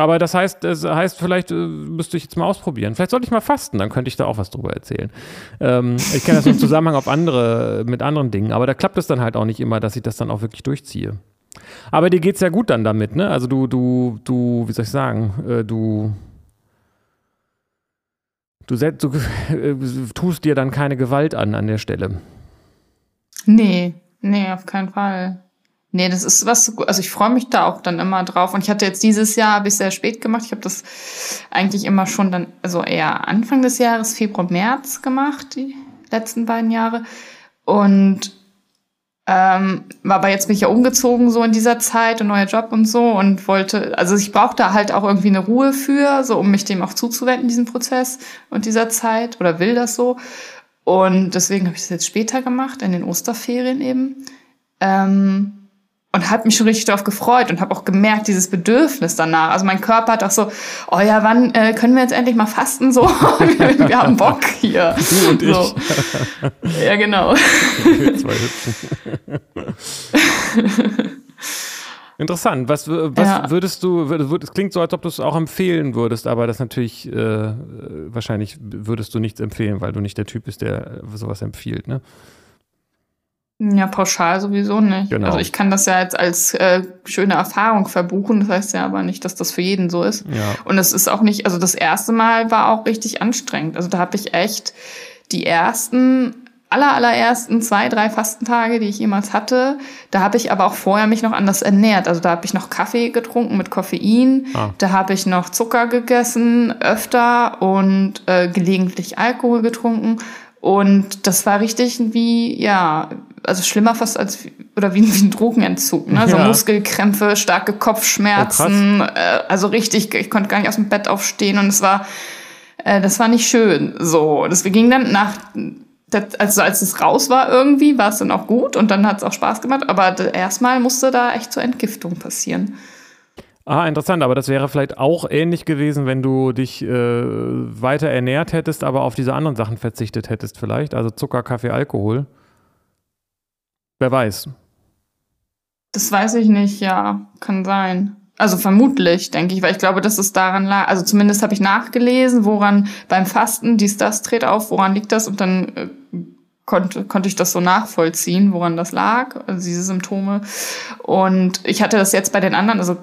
Speaker 2: Aber das heißt, das heißt, vielleicht äh, müsste ich jetzt mal ausprobieren. Vielleicht sollte ich mal fasten, dann könnte ich da auch was drüber erzählen. Ähm, ich kenne das im Zusammenhang auf andere, mit anderen Dingen, aber da klappt es dann halt auch nicht immer, dass ich das dann auch wirklich durchziehe. Aber dir geht's ja gut dann damit, ne? Also du, du, du, wie soll ich sagen, äh, du, du, du äh, tust dir dann keine Gewalt an an der Stelle.
Speaker 1: Nee, nee, auf keinen Fall. Nee, das ist was, also ich freue mich da auch dann immer drauf. Und ich hatte jetzt dieses Jahr, habe ich sehr spät gemacht. Ich habe das eigentlich immer schon dann, also eher Anfang des Jahres, Februar, März gemacht, die letzten beiden Jahre. Und ähm, aber jetzt bin ich ja umgezogen so in dieser Zeit und neuer Job und so und wollte, also ich brauche da halt auch irgendwie eine Ruhe für, so um mich dem auch zuzuwenden, diesem Prozess und dieser Zeit oder will das so. Und deswegen habe ich das jetzt später gemacht, in den Osterferien eben. Ähm, und habe mich schon richtig darauf gefreut und habe auch gemerkt, dieses Bedürfnis danach. Also mein Körper hat auch so, oh ja, wann äh, können wir jetzt endlich mal fasten? So, wir, <laughs> wir haben Bock hier. <laughs>
Speaker 2: Du und
Speaker 1: so. <laughs> Ja, genau.
Speaker 2: Zwei Hüpfen. Interessant. Was, was
Speaker 1: Ja.
Speaker 2: würdest du, es klingt so, als ob du es auch empfehlen würdest, aber das natürlich, äh, wahrscheinlich würdest du nichts empfehlen, weil du nicht der Typ bist, der sowas empfiehlt, ne?
Speaker 1: Ja, pauschal sowieso nicht.
Speaker 2: Genau.
Speaker 1: Also ich kann das ja jetzt als äh, schöne Erfahrung verbuchen. Das heißt ja aber nicht, dass das für jeden so ist.
Speaker 2: Ja.
Speaker 1: Und es ist auch nicht, also das erste Mal war auch richtig anstrengend. Also da habe ich echt die ersten, aller, allerersten zwei, drei Fastentage, die ich jemals hatte, da habe ich aber auch vorher mich noch anders ernährt. Also da habe ich noch Kaffee getrunken mit Koffein,
Speaker 2: Ah.
Speaker 1: da habe ich noch Zucker gegessen, öfter und äh, gelegentlich Alkohol getrunken. Und das war richtig wie, ja, also schlimmer fast als, oder wie, wie ein Drogenentzug, ne? So
Speaker 2: Ja.
Speaker 1: Muskelkrämpfe, starke Kopfschmerzen, äh, also richtig, ich konnte gar nicht aus dem Bett aufstehen und es war, äh, das war nicht schön. So, das ging dann nach das, also als es raus war irgendwie, war es dann auch gut und dann hat es auch Spaß gemacht, aber erstmal musste da echt zur Entgiftung passieren.
Speaker 2: Ah, interessant, aber das wäre vielleicht auch ähnlich gewesen, wenn du dich äh, weiter ernährt hättest, aber auf diese anderen Sachen verzichtet hättest vielleicht, also Zucker, Kaffee, Alkohol. Wer weiß.
Speaker 1: Das weiß ich nicht, ja, kann sein. Also vermutlich, denke ich, weil ich glaube, dass es daran lag. Also zumindest habe ich nachgelesen, woran beim Fasten dies, das dreht auf, woran liegt das? Und dann äh, konnte, konnte ich das so nachvollziehen, woran das lag, also diese Symptome. Und ich hatte das jetzt bei den anderen, also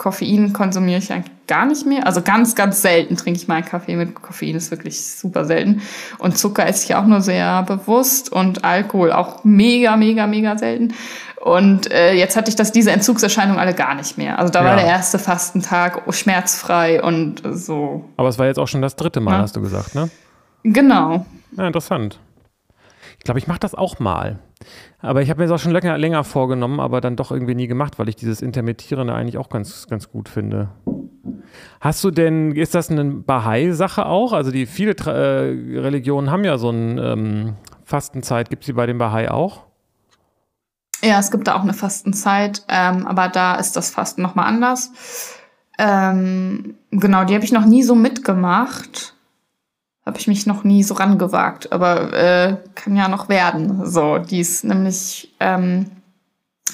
Speaker 1: Koffein konsumiere ich eigentlich gar nicht mehr. Also ganz, ganz selten trinke ich mal einen Kaffee mit Koffein, ist wirklich super selten. Und Zucker esse ich auch nur sehr bewusst und Alkohol auch mega, mega, mega selten. Und äh, jetzt hatte ich das, diese Entzugserscheinungen alle gar nicht mehr. Also da ja. war der erste Fastentag schmerzfrei und so.
Speaker 2: Aber es war jetzt auch schon das dritte Mal, ja. hast du gesagt, ne?
Speaker 1: Genau.
Speaker 2: Ja, interessant. Ich glaube, ich mache das auch mal. Aber ich habe mir das auch schon länger, länger vorgenommen, aber dann doch irgendwie nie gemacht, weil ich dieses Intermittierende eigentlich auch ganz, ganz gut finde. Hast du denn, ist das eine Bahai-Sache auch? Also die viele äh, Religionen haben ja so eine ähm, Fastenzeit. Gibt es die bei den Bahai auch?
Speaker 1: Ja, es gibt da auch eine Fastenzeit, ähm, aber da ist das Fasten nochmal anders. Ähm, genau, die habe ich noch nie so mitgemacht. Habe ich mich noch nie so rangewagt, aber äh, kann ja noch werden. So, die ist nämlich, ähm,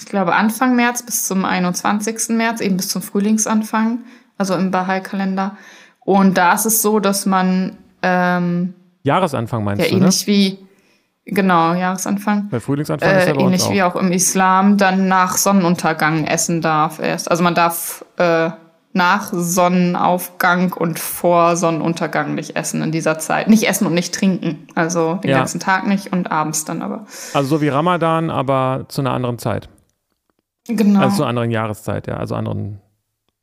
Speaker 1: ich glaube, Anfang März bis zum 21. März, eben bis zum Frühlingsanfang, also im Bahai-Kalender. Und da ist es so, dass man ähm,
Speaker 2: Jahresanfang meinst
Speaker 1: ja,
Speaker 2: du?
Speaker 1: Ja, ähnlich ne? wie Genau, Jahresanfang.
Speaker 2: Bei Frühlingsanfang äh, ist ja bei
Speaker 1: Ähnlich
Speaker 2: auch.
Speaker 1: wie auch im Islam dann nach Sonnenuntergang essen darf erst. Also man darf äh, nach Sonnenaufgang und vor Sonnenuntergang nicht essen in dieser Zeit. Nicht essen und nicht trinken. Also den ja. ganzen Tag nicht und abends dann aber.
Speaker 2: Also so wie Ramadan, aber zu einer anderen Zeit.
Speaker 1: Genau.
Speaker 2: Also zu einer anderen Jahreszeit, ja. Also anderen.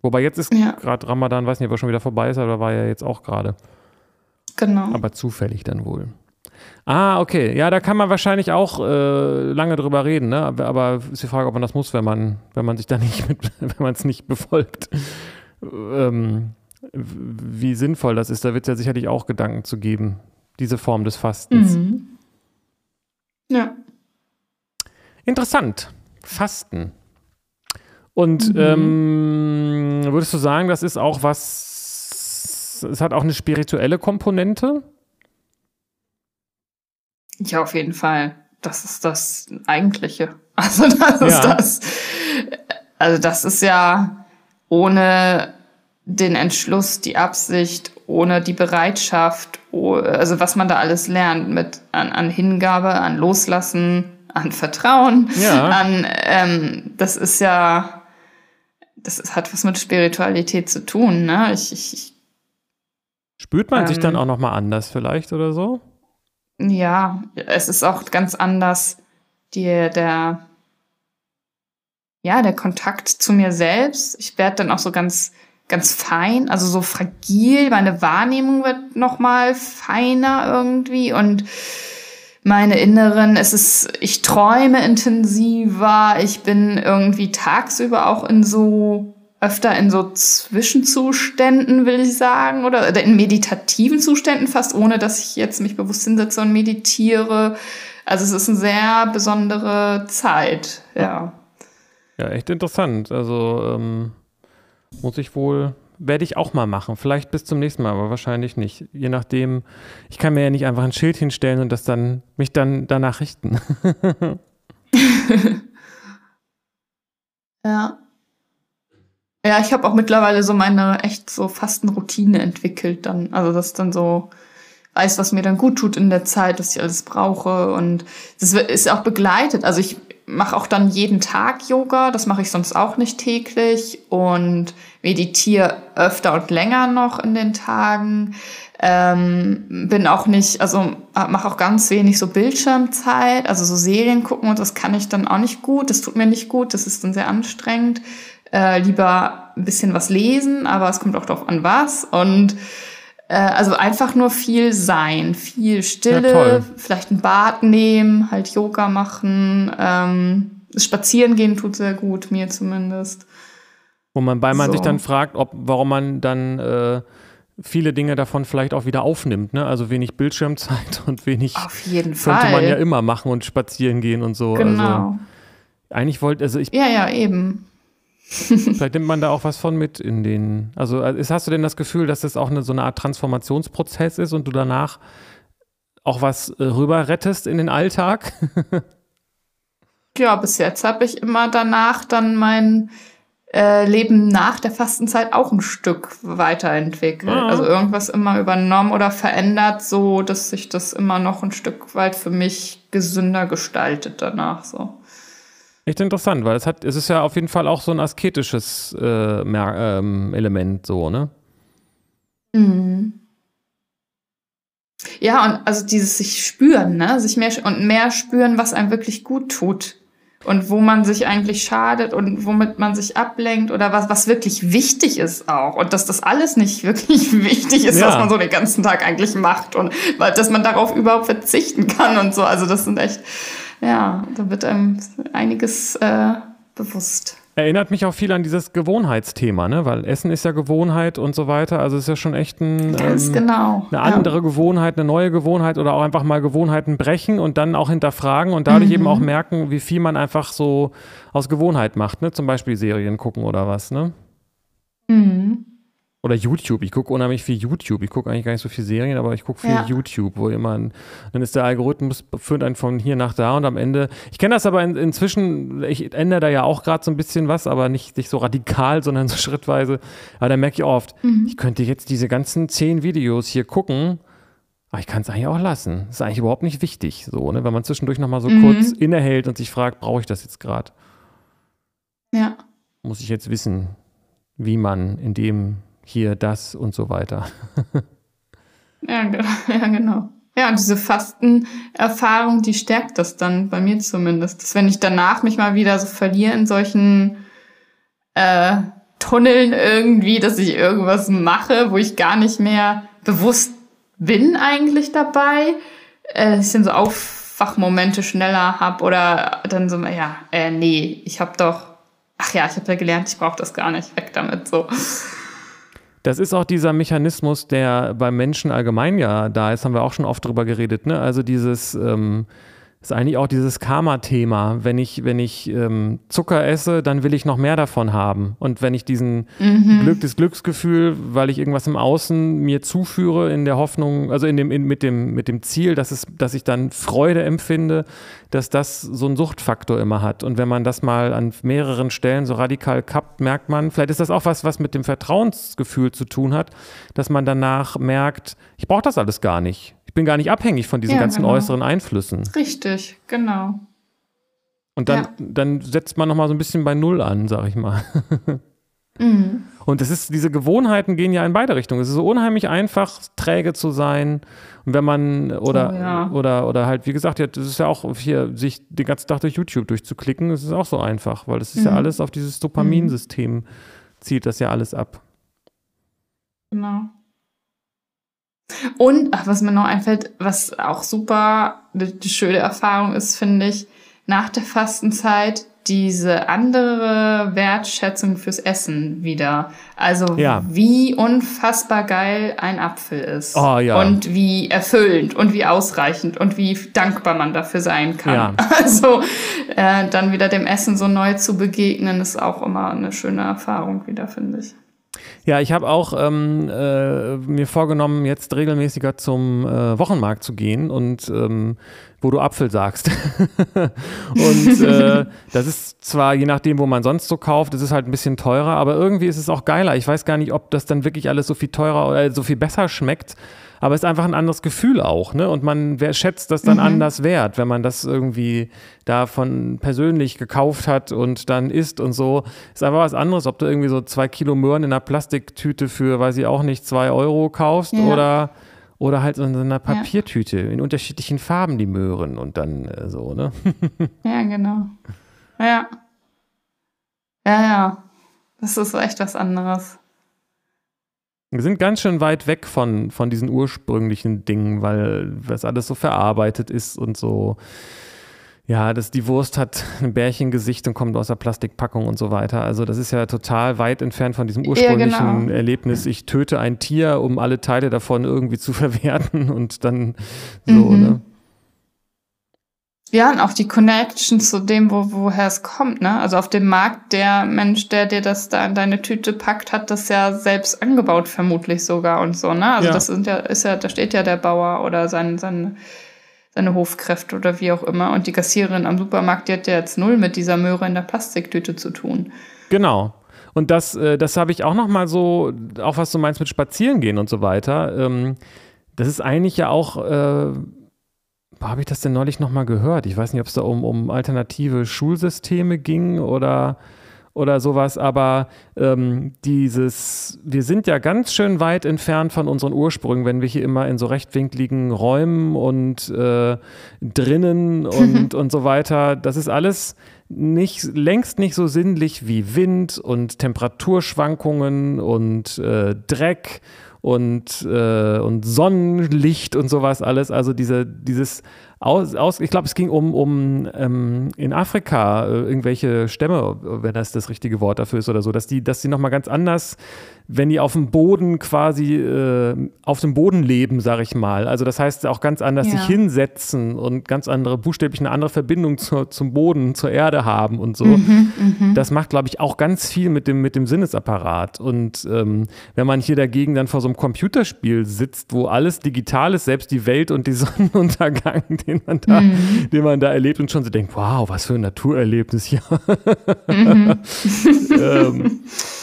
Speaker 2: Wobei jetzt ist ja. gerade Ramadan, weiß nicht, ob er schon wieder vorbei ist, aber war ja jetzt auch gerade.
Speaker 1: Genau.
Speaker 2: Aber zufällig dann wohl. Ah, okay. Ja, da kann man wahrscheinlich auch äh, lange drüber reden, ne? Aber, aber ist die Frage, ob man das muss, wenn man, wenn man sich da nicht mit, <laughs> wenn man es nicht befolgt. Ähm, wie sinnvoll das ist, da wird es ja sicherlich auch Gedanken zu geben, diese Form des Fastens.
Speaker 1: Mhm. Ja.
Speaker 2: Interessant. Fasten. Und mhm. ähm, würdest du sagen, das ist auch was, es hat auch eine spirituelle Komponente?
Speaker 1: Ja, auf jeden Fall. Das ist das Eigentliche. <laughs> Also das ja. ist das. Also das ist ja ohne den Entschluss, die Absicht, ohne die Bereitschaft, also was man da alles lernt mit an, an Hingabe, an Loslassen, an Vertrauen, ja. an ähm, das ist ja, das ist, hat was mit Spiritualität zu tun, ne? Ich, ich, ich
Speaker 2: Spürt man ähm, sich dann auch noch mal anders vielleicht oder so?
Speaker 1: Ja, es ist auch ganz anders, die, der, ja, der Kontakt zu mir selbst. Ich werde dann auch so ganz, ganz fein, also so fragil. Meine Wahrnehmung wird noch mal feiner irgendwie und meine Inneren, es ist, ich träume intensiver. Ich bin irgendwie tagsüber auch in so öfter in so Zwischenzuständen, will ich sagen, oder in meditativen Zuständen fast, ohne dass ich jetzt mich bewusst hinsetze und meditiere. Also es ist eine sehr besondere Zeit, ja.
Speaker 2: Ja, echt interessant. Also ähm, muss ich wohl, werde ich auch mal machen. Vielleicht bis zum nächsten Mal, aber wahrscheinlich nicht. Je nachdem, ich kann mir ja nicht einfach ein Schild hinstellen und das dann, mich dann danach richten. <laughs>
Speaker 1: ja. Ja, ich habe auch mittlerweile so meine echt so Fastenroutine entwickelt dann. Also das dann so weiß, was mir dann gut tut in der Zeit, was ich alles brauche. Und das ist auch begleitet. Also ich mache auch dann jeden Tag Yoga, das mache ich sonst auch nicht täglich und meditiere öfter und länger noch in den Tagen. Ähm, bin auch nicht, also mache auch ganz wenig so Bildschirmzeit, also so Serien gucken und das kann ich dann auch nicht gut. Das tut mir nicht gut, das ist dann sehr anstrengend äh, lieber ein bisschen was lesen, aber es kommt auch darauf an was. Und äh, also einfach nur viel sein, viel Stille, ja, vielleicht ein Bad nehmen, halt Yoga machen, ähm, spazieren gehen tut sehr gut, mir zumindest.
Speaker 2: Wo man, bei man so. sich dann fragt, ob, warum man dann äh, viele Dinge davon vielleicht auch wieder aufnimmt. Ne? Also wenig Bildschirmzeit und wenig
Speaker 1: Auf jeden
Speaker 2: könnte
Speaker 1: Fall.
Speaker 2: man ja immer machen und spazieren gehen und so.
Speaker 1: Genau.
Speaker 2: Also eigentlich wollte, also ich,
Speaker 1: ja, ja, eben. <laughs>
Speaker 2: vielleicht nimmt man da auch was von mit in den, also ist, hast du denn das Gefühl, dass das auch eine, so eine Art Transformationsprozess ist und du danach auch was äh, rüber rettest in den Alltag? <laughs>
Speaker 1: Ja, bis jetzt habe ich immer danach dann mein äh, Leben nach der Fastenzeit auch ein Stück weiterentwickelt.
Speaker 2: Ja.
Speaker 1: Also irgendwas immer übernommen oder verändert, so dass sich das immer noch ein Stück weit für mich gesünder gestaltet danach. So.
Speaker 2: Echt interessant, weil es hat, es ist ja auf jeden Fall auch so ein asketisches äh, Mer ähm, Element, so, ne?
Speaker 1: Mhm. Ja, und also dieses sich spüren, ne? Sich mehr und mehr spüren, was einem wirklich gut tut. Und wo man sich eigentlich schadet und womit man sich ablenkt oder was, was wirklich wichtig ist auch. Und dass das alles nicht <laughs> wirklich wichtig ist,
Speaker 2: Ja.
Speaker 1: was man so den ganzen Tag eigentlich macht. Und weil, dass man darauf überhaupt verzichten kann und so. Also das sind echt, ja, da wird einem einiges äh, bewusst.
Speaker 2: Erinnert mich auch viel an dieses Gewohnheitsthema, ne? Weil Essen ist ja Gewohnheit und so weiter. Also es ist ja schon echt ein, ähm,
Speaker 1: genau.
Speaker 2: eine andere Gewohnheit, eine neue Gewohnheit oder auch einfach mal Gewohnheiten brechen und dann auch hinterfragen und dadurch eben auch merken, wie viel man einfach so aus Gewohnheit macht, ne? Zum Beispiel Serien gucken oder was, ne?
Speaker 1: Ja. Mhm.
Speaker 2: Oder YouTube. Ich gucke unheimlich viel YouTube. Ich gucke eigentlich gar nicht so viel Serien, aber ich gucke viel
Speaker 1: Ja.
Speaker 2: YouTube, wo immer ein, dann ist der Algorithmus, führt einen von hier nach da und am Ende, ich kenne das aber in, inzwischen, ich ändere da ja auch gerade so ein bisschen was, aber nicht, nicht so radikal, sondern <laughs> so schrittweise. Aber da merke ich oft, ich könnte jetzt diese ganzen zehn Videos hier gucken, aber ich kann es eigentlich auch lassen. Das ist eigentlich überhaupt nicht wichtig, so, ne? Wenn man zwischendurch nochmal so kurz innehält und sich fragt, brauche ich das jetzt gerade?
Speaker 1: Ja.
Speaker 2: Muss ich jetzt wissen, wie man in dem hier das und so weiter. <laughs>
Speaker 1: Ja, <laughs> ja, genau. Ja, und diese Fastenerfahrung, die stärkt das dann bei mir zumindest. Dass wenn ich danach mich mal wieder so verliere in solchen äh, Tunneln irgendwie, dass ich irgendwas mache, wo ich gar nicht mehr bewusst bin eigentlich dabei, äh, ich dann so Aufwachmomente schneller hab oder dann so, ja, äh, nee, ich hab doch, ach ja, ich habe ja gelernt, ich brauche das gar nicht, weg damit, so.
Speaker 2: Das ist auch dieser Mechanismus, der beim Menschen allgemein ja da ist, haben wir auch schon oft drüber geredet. Ne? Also dieses ähm, ist eigentlich auch dieses Karma-Thema. Wenn ich, wenn ich ähm, Zucker esse, dann will ich noch mehr davon haben. Und wenn ich diesen Glück, das Glücksgefühl, weil ich irgendwas im Außen mir zuführe, in der Hoffnung, also in dem, in, mit, dem, mit dem Ziel, dass, es, dass ich dann Freude empfinde, dass das so einen Suchtfaktor immer hat. Und wenn man das mal an mehreren Stellen so radikal kappt, merkt man, vielleicht ist das auch was, was mit dem Vertrauensgefühl zu tun hat, dass man danach merkt, ich brauche das alles gar nicht. Ich bin gar nicht abhängig von diesen
Speaker 1: Ja,
Speaker 2: ganzen
Speaker 1: genau.
Speaker 2: äußeren Einflüssen.
Speaker 1: Richtig, genau.
Speaker 2: Und dann,
Speaker 1: Ja.
Speaker 2: dann setzt man nochmal so ein bisschen bei Null an, sag ich mal.
Speaker 1: Mhm.
Speaker 2: Und es ist, diese Gewohnheiten gehen ja in beide Richtungen. Es ist so unheimlich einfach, träge zu sein. Und wenn man, oder,
Speaker 1: Oh ja.
Speaker 2: oder, oder halt, wie gesagt, ja, das ist ja auch hier, sich den ganzen Tag durch YouTube durchzuklicken, das ist auch so einfach, weil das ist ja
Speaker 1: Mhm.
Speaker 2: alles auf dieses Dopaminsystem, zielt das ja alles ab.
Speaker 1: Genau. Und, ach, was mir noch einfällt, was auch super eine, schöne Erfahrung ist, finde ich, nach der Fastenzeit diese andere Wertschätzung fürs Essen wieder. Also
Speaker 2: Ja.
Speaker 1: wie unfassbar geil ein Apfel ist.
Speaker 2: Oh, ja.
Speaker 1: Und wie erfüllend und wie ausreichend und wie dankbar man dafür sein kann.
Speaker 2: Ja. <laughs>
Speaker 1: Also äh, dann wieder dem Essen so neu zu begegnen, ist auch immer eine schöne Erfahrung wieder, finde ich.
Speaker 2: Ja, ich habe auch ähm, äh, mir vorgenommen, jetzt regelmäßiger zum äh, Wochenmarkt zu gehen und ähm, wo du Apfel sagst. <laughs> und äh, das ist zwar je nachdem, wo man sonst so kauft, es ist halt ein bisschen teurer, aber irgendwie ist es auch geiler. Ich weiß gar nicht, ob das dann wirklich alles so viel teurer oder so viel besser schmeckt. Aber es ist einfach ein anderes Gefühl auch, ne? Und man schätzt das dann anders wert, wenn man das irgendwie davon persönlich gekauft hat und dann isst und so. Ist einfach was anderes, ob du irgendwie so zwei Kilo Möhren in einer Plastiktüte für, weiß ich auch nicht, zwei Euro kaufst
Speaker 1: Ja.
Speaker 2: oder, oder halt so in einer Papiertüte in unterschiedlichen Farben die Möhren und dann äh, so, ne? <laughs>
Speaker 1: Ja, genau. Ja. Ja, ja. Das ist echt was anderes.
Speaker 2: Wir sind ganz schön weit weg von, von diesen ursprünglichen Dingen, weil das alles so verarbeitet ist und so. ja, das, die Wurst hat ein Bärchengesicht und kommt aus der Plastikpackung und so weiter. Also das ist ja total weit entfernt von diesem ursprünglichen ja, genau. Erlebnis. Ich töte ein Tier, um alle Teile davon irgendwie zu <laughs> verwerten und dann so, mhm. ne?
Speaker 1: Ja, und auch die Connection zu dem, wo, woher es kommt, ne? Also auf dem Markt, der Mensch, der dir das da in deine Tüte packt, hat das ja selbst angebaut, vermutlich sogar und so, ne? Also ja. das sind ja, ist ja, da steht ja der Bauer oder sein, sein, seine Hofkräfte oder wie auch immer. Und die Kassiererin am Supermarkt, die hat ja jetzt null mit dieser Möhre in der Plastiktüte zu tun.
Speaker 2: Genau. Und das, äh, das habe ich auch noch mal so, auch was du meinst mit Spazierengehen und so weiter. Ähm, das ist eigentlich ja auch äh, habe ich das denn neulich nochmal gehört? Ich weiß nicht, ob es da um, um alternative Schulsysteme ging oder, oder sowas, aber ähm, dieses, wir sind ja ganz schön weit entfernt von unseren Ursprüngen, wenn wir hier immer in so rechtwinkligen Räumen und äh, drinnen <laughs> und, und so weiter, das ist alles nicht, längst nicht so sinnlich wie Wind und Temperaturschwankungen und äh, Dreck und, äh, und Sonnenlicht und sowas alles. Also diese, dieses aus, aus ich glaube, es ging um, um ähm, in Afrika äh, irgendwelche Stämme, wenn das das richtige Wort dafür ist oder so, dass die, dass die nochmal ganz anders wenn die auf dem Boden quasi äh, auf dem Boden leben, sag ich mal. Also das heißt auch ganz anders ja. sich hinsetzen und ganz andere, buchstäblich eine andere Verbindung zur, zum Boden, zur Erde haben und so. Mhm, mh. Das macht, glaube ich, auch ganz viel mit dem, mit dem Sinnesapparat. Und ähm, wenn man hier dagegen dann vor so einem Computerspiel sitzt, wo alles digital ist, selbst die Welt und die <laughs> Sonnenuntergang, den man da, mhm. den man da erlebt und schon so denkt, wow, was für ein Naturerlebnis hier. Mhm. <laughs> ähm, <laughs>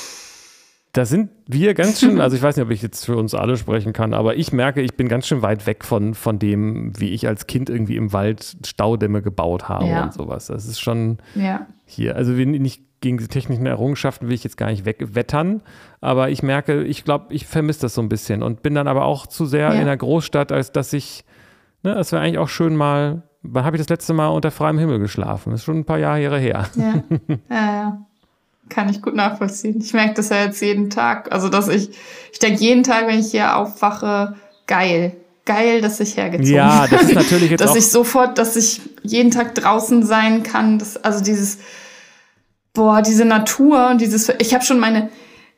Speaker 2: da sind wir ganz schön, <laughs> also ich weiß nicht, ob ich jetzt für uns alle sprechen kann, aber ich merke, ich bin ganz schön weit weg von, von dem, wie ich als Kind irgendwie im Wald Staudämme gebaut habe ja. und sowas. Das ist schon ja. hier. Also nicht gegen die technischen Errungenschaften will ich jetzt gar nicht wegwettern, aber ich merke, ich glaube, ich vermisse das so ein bisschen und bin dann aber auch zu sehr ja. in der Großstadt, als dass ich, ne, es wäre eigentlich auch schön mal, wann habe ich das letzte Mal unter freiem Himmel geschlafen? Das ist schon ein paar Jahre her.
Speaker 1: Ja, <laughs> ja, ja. Kann ich gut nachvollziehen. Ich merke das ja jetzt jeden Tag. Also, dass ich, ich denke jeden Tag, wenn ich hier aufwache, geil. Geil, dass ich hergezogen
Speaker 2: Ja, das ist natürlich jetzt <laughs>
Speaker 1: Dass ich sofort, dass ich jeden Tag draußen sein kann. Das, also dieses, boah, diese Natur und dieses, ich habe schon meine,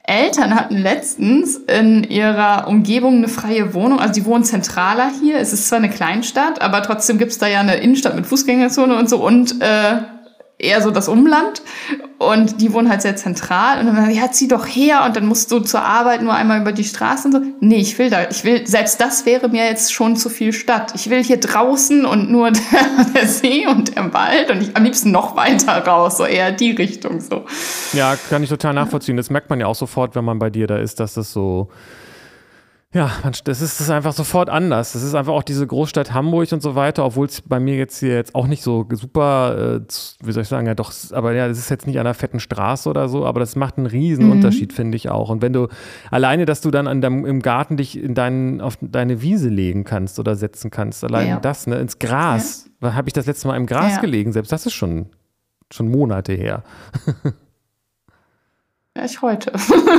Speaker 1: Eltern hatten letztens in ihrer Umgebung eine freie Wohnung. Also die wohnen zentraler hier. Es ist zwar eine Kleinstadt, aber trotzdem gibt's da ja eine Innenstadt mit Fußgängerzone und so und äh, eher so das Umland. Und die wohnen halt sehr zentral. Und dann, ja, zieh doch her und dann musst du zur Arbeit nur einmal über die Straße und so. Nee, ich will da, ich will, selbst das wäre mir jetzt schon zu viel Stadt. Ich will hier draußen und nur <laughs> der, der See und der Wald und ich am liebsten noch weiter raus, so eher die Richtung so.
Speaker 2: Ja, kann ich total nachvollziehen. Das merkt man ja auch sofort, wenn man bei dir da ist, dass das so, ja, das ist, das ist einfach sofort anders. Das ist einfach auch diese Großstadt Hamburg und so weiter, obwohl es bei mir jetzt hier jetzt auch nicht so super, äh, wie soll ich sagen, ja doch, aber ja, das ist jetzt nicht an einer fetten Straße oder so, aber das macht einen riesen mhm. Unterschied, finde ich auch. Und wenn du alleine, dass du dann an deinem, im Garten dich in deinen, auf deine Wiese legen kannst oder setzen kannst, allein ja. das, ne, ins Gras. Ja. Habe ich das letzte Mal im Gras ja. gelegen? Selbst das ist schon, schon Monate her. <laughs>
Speaker 1: Ja, ich heute.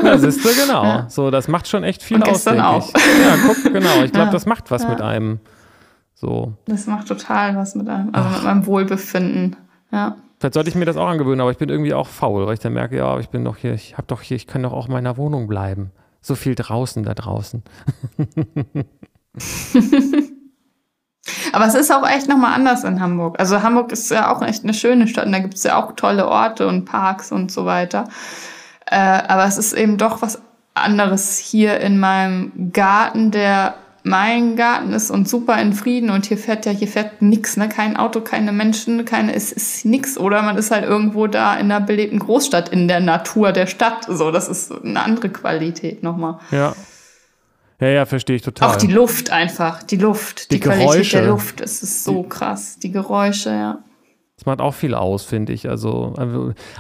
Speaker 2: Ja, siehst du, <laughs> genau. Ja. So, das macht schon echt viel Und aus, denke auch. ich. Ja, guck, genau. Ich glaube, <laughs> ja. das macht was ja. mit einem. So.
Speaker 1: Das macht total was mit einem, also Ach. mit meinem Wohlbefinden. Ja.
Speaker 2: Vielleicht sollte ich mir das auch angewöhnen, aber ich bin irgendwie auch faul, weil ich dann merke, ja, ich bin doch hier, ich habe doch hier, ich kann doch auch in meiner Wohnung bleiben. So viel draußen da draußen. <laughs>
Speaker 1: Aber es ist auch echt nochmal anders in Hamburg. Also Hamburg ist ja auch echt eine schöne Stadt und da gibt es ja auch tolle Orte und Parks und so weiter. Äh, aber es ist eben doch was anderes hier in meinem Garten, der mein Garten ist und super in Frieden und hier fährt ja, hier fährt nix, ne? Kein Auto, keine Menschen, keine, es ist nix. Oder man ist halt irgendwo da in einer belebten Großstadt, in der Natur der Stadt. So, das ist eine andere Qualität nochmal.
Speaker 2: Ja. Ja, ja, verstehe ich total.
Speaker 1: Auch die Luft einfach, die Luft, die, die Qualität Geräusche. der Luft, es ist so krass. Die Geräusche, ja.
Speaker 2: Das macht auch viel aus, finde ich. Also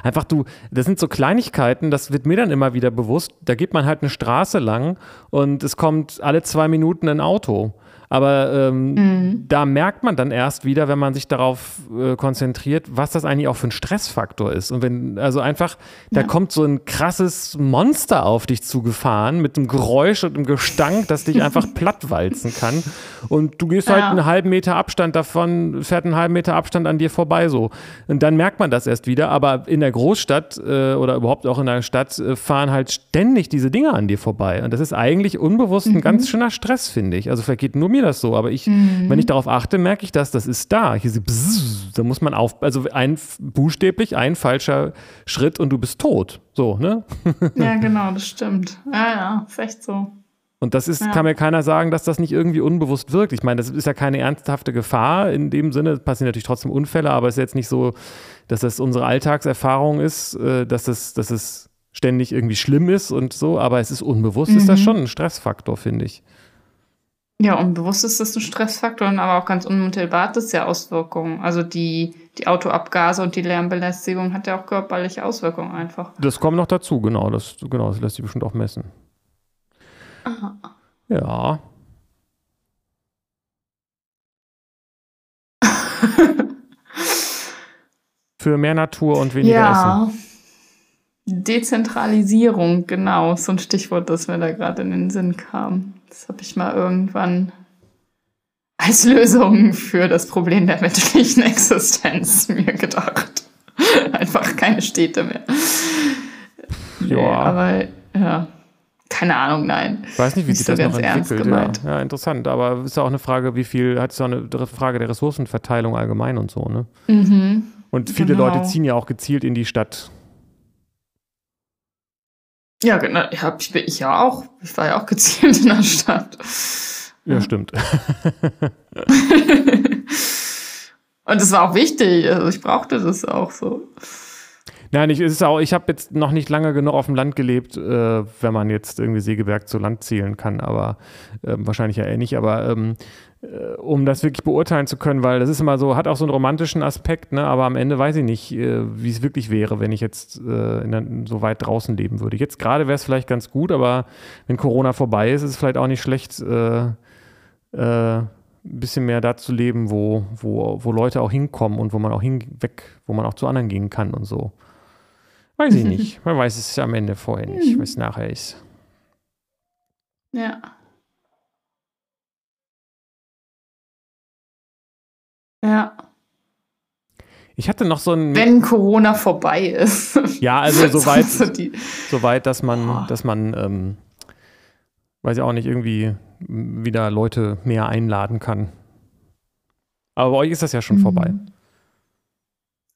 Speaker 2: einfach du, das sind so Kleinigkeiten, das wird mir dann immer wieder bewusst. Da geht man halt eine Straße lang und es kommt alle zwei Minuten ein Auto. Aber ähm, mhm. da merkt man dann erst wieder, wenn man sich darauf äh, konzentriert, was das eigentlich auch für ein Stressfaktor ist. Und wenn, also einfach, ja. da kommt so ein krasses Monster auf dich zugefahren mit einem Geräusch und einem Gestank, das dich einfach <laughs> plattwalzen kann. Und du gehst halt ja. halt einen halben Meter Abstand davon, fährt einen halben Meter Abstand an dir vorbei so. Und dann merkt man das erst wieder. Aber in der Großstadt äh, oder überhaupt auch in der Stadt äh, fahren halt ständig diese Dinge an dir vorbei. Und das ist eigentlich unbewusst ein mhm. ganz schöner Stress, finde ich. Also vielleicht geht nur mir das so, aber ich, mhm. wenn ich darauf achte, merke ich das, das ist da. Hier bzzz, da muss man auf, also ein buchstäblich ein falscher Schritt und du bist tot. So, ne? <laughs>
Speaker 1: Ja, genau, das stimmt. Ja, ja, ist echt so.
Speaker 2: Und das ist, ja. kann mir keiner sagen, dass das nicht irgendwie unbewusst wirkt. Ich meine, das ist ja keine ernsthafte Gefahr in dem Sinne. Es passieren natürlich trotzdem Unfälle, aber es ist jetzt nicht so, dass das unsere Alltagserfahrung ist, äh, dass es, dass es ständig irgendwie schlimm ist und so, aber es ist unbewusst, mhm. ist das mhm. schon ein Stressfaktor, finde ich.
Speaker 1: Ja, unbewusst ist das ein Stressfaktor, aber auch ganz unmittelbar hat das ja Auswirkungen. Also die, die Autoabgase und die Lärmbelästigung hat ja auch körperliche Auswirkungen einfach.
Speaker 2: Das kommt noch dazu, genau. Das, genau, das lässt sich bestimmt auch messen. Aha. Ja. <laughs> Für mehr Natur und weniger ja. Essen.
Speaker 1: Dezentralisierung, genau, so ein Stichwort, das mir da gerade in den Sinn kam. Das habe ich mal irgendwann als Lösung für das Problem der menschlichen <laughs> Existenz mir gedacht. Einfach keine Städte mehr. Ja. Nee, aber ja, keine Ahnung, nein.
Speaker 2: Ich weiß nicht, wie sich so das noch entwickelt. Ja. ja. interessant. Aber ist ja auch eine Frage, wie viel, hat es auch eine Frage der Ressourcenverteilung allgemein und so, ne? Mhm, und viele genau. Leute ziehen ja auch gezielt in die Stadt.
Speaker 1: Ja, genau. Ja, ich, bin, ich ja auch. Ich war ja auch gezielt in der Stadt.
Speaker 2: Ja, stimmt. <laughs>
Speaker 1: Und es war auch wichtig. Also ich brauchte das auch so.
Speaker 2: Nein, ich, ist auch, ich habe jetzt noch nicht lange genug auf dem Land gelebt, äh, wenn man jetzt irgendwie Sägeberg zu Land zielen kann, aber äh, wahrscheinlich ja eh nicht, aber ähm, äh, um das wirklich beurteilen zu können, weil das ist immer so, hat auch so einen romantischen Aspekt, ne, aber am Ende weiß ich nicht, äh, wie es wirklich wäre, wenn ich jetzt äh, so weit draußen leben würde. Jetzt gerade wäre es vielleicht ganz gut, aber wenn Corona vorbei ist, ist es vielleicht auch nicht schlecht, äh, ein bisschen mehr da zu leben, wo, wo, wo Leute auch hinkommen und wo man auch hinweg, wo man auch zu anderen gehen kann und so. Weiß ich <laughs> nicht. Man weiß es am Ende vorher nicht, was nachher ist.
Speaker 1: Ja. Ja.
Speaker 2: Ich hatte noch so ein.
Speaker 1: Wenn Corona vorbei ist.
Speaker 2: Ja, also <laughs> soweit, soweit dass man, oh. dass man, ähm, weiß ich auch nicht, irgendwie wieder Leute mehr einladen kann. Aber bei euch ist das ja schon mhm. vorbei.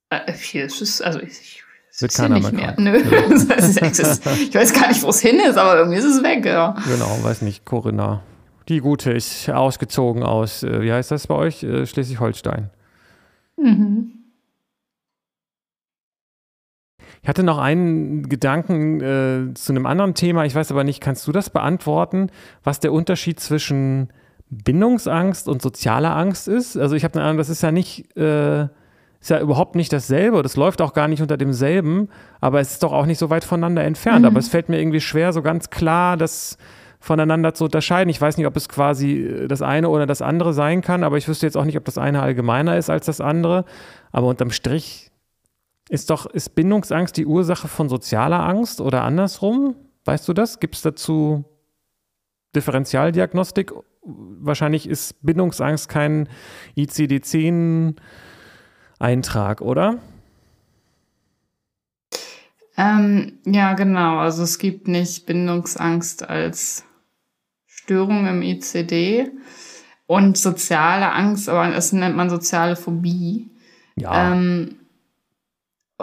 Speaker 1: Äh, hier ist es, also ich, wird keiner nicht mehr. Nö. <laughs> ich weiß gar nicht, wo es hin ist, aber irgendwie ist es weg, ja.
Speaker 2: Genau, weiß nicht. Corinna. Die gute ist ausgezogen aus, äh, wie heißt das bei euch? Äh, Schleswig-Holstein. Mhm. Ich hatte noch einen Gedanken äh, zu einem anderen Thema. Ich weiß aber nicht, kannst du das beantworten, was der Unterschied zwischen Bindungsangst und sozialer Angst ist? Also ich habe eine Ahnung, das ist ja nicht äh, ist ja überhaupt nicht dasselbe. Das läuft auch gar nicht unter demselben, aber es ist doch auch nicht so weit voneinander entfernt. Mhm. Aber es fällt mir irgendwie schwer, so ganz klar das voneinander zu unterscheiden. Ich weiß nicht, ob es quasi äh, das eine oder das andere sein kann, aber ich wüsste jetzt auch nicht, ob das eine allgemeiner ist als das andere. Aber unterm Strich ist doch, ist Bindungsangst die Ursache von sozialer Angst oder andersrum? Weißt du das? Gibt es dazu Differentialdiagnostik? Wahrscheinlich ist Bindungsangst kein ICD-10 Eintrag, oder?
Speaker 1: Ähm, ja, genau. Also es gibt nicht Bindungsangst als Störung im ICD und soziale Angst, aber es nennt man soziale Phobie. Ja. Ähm,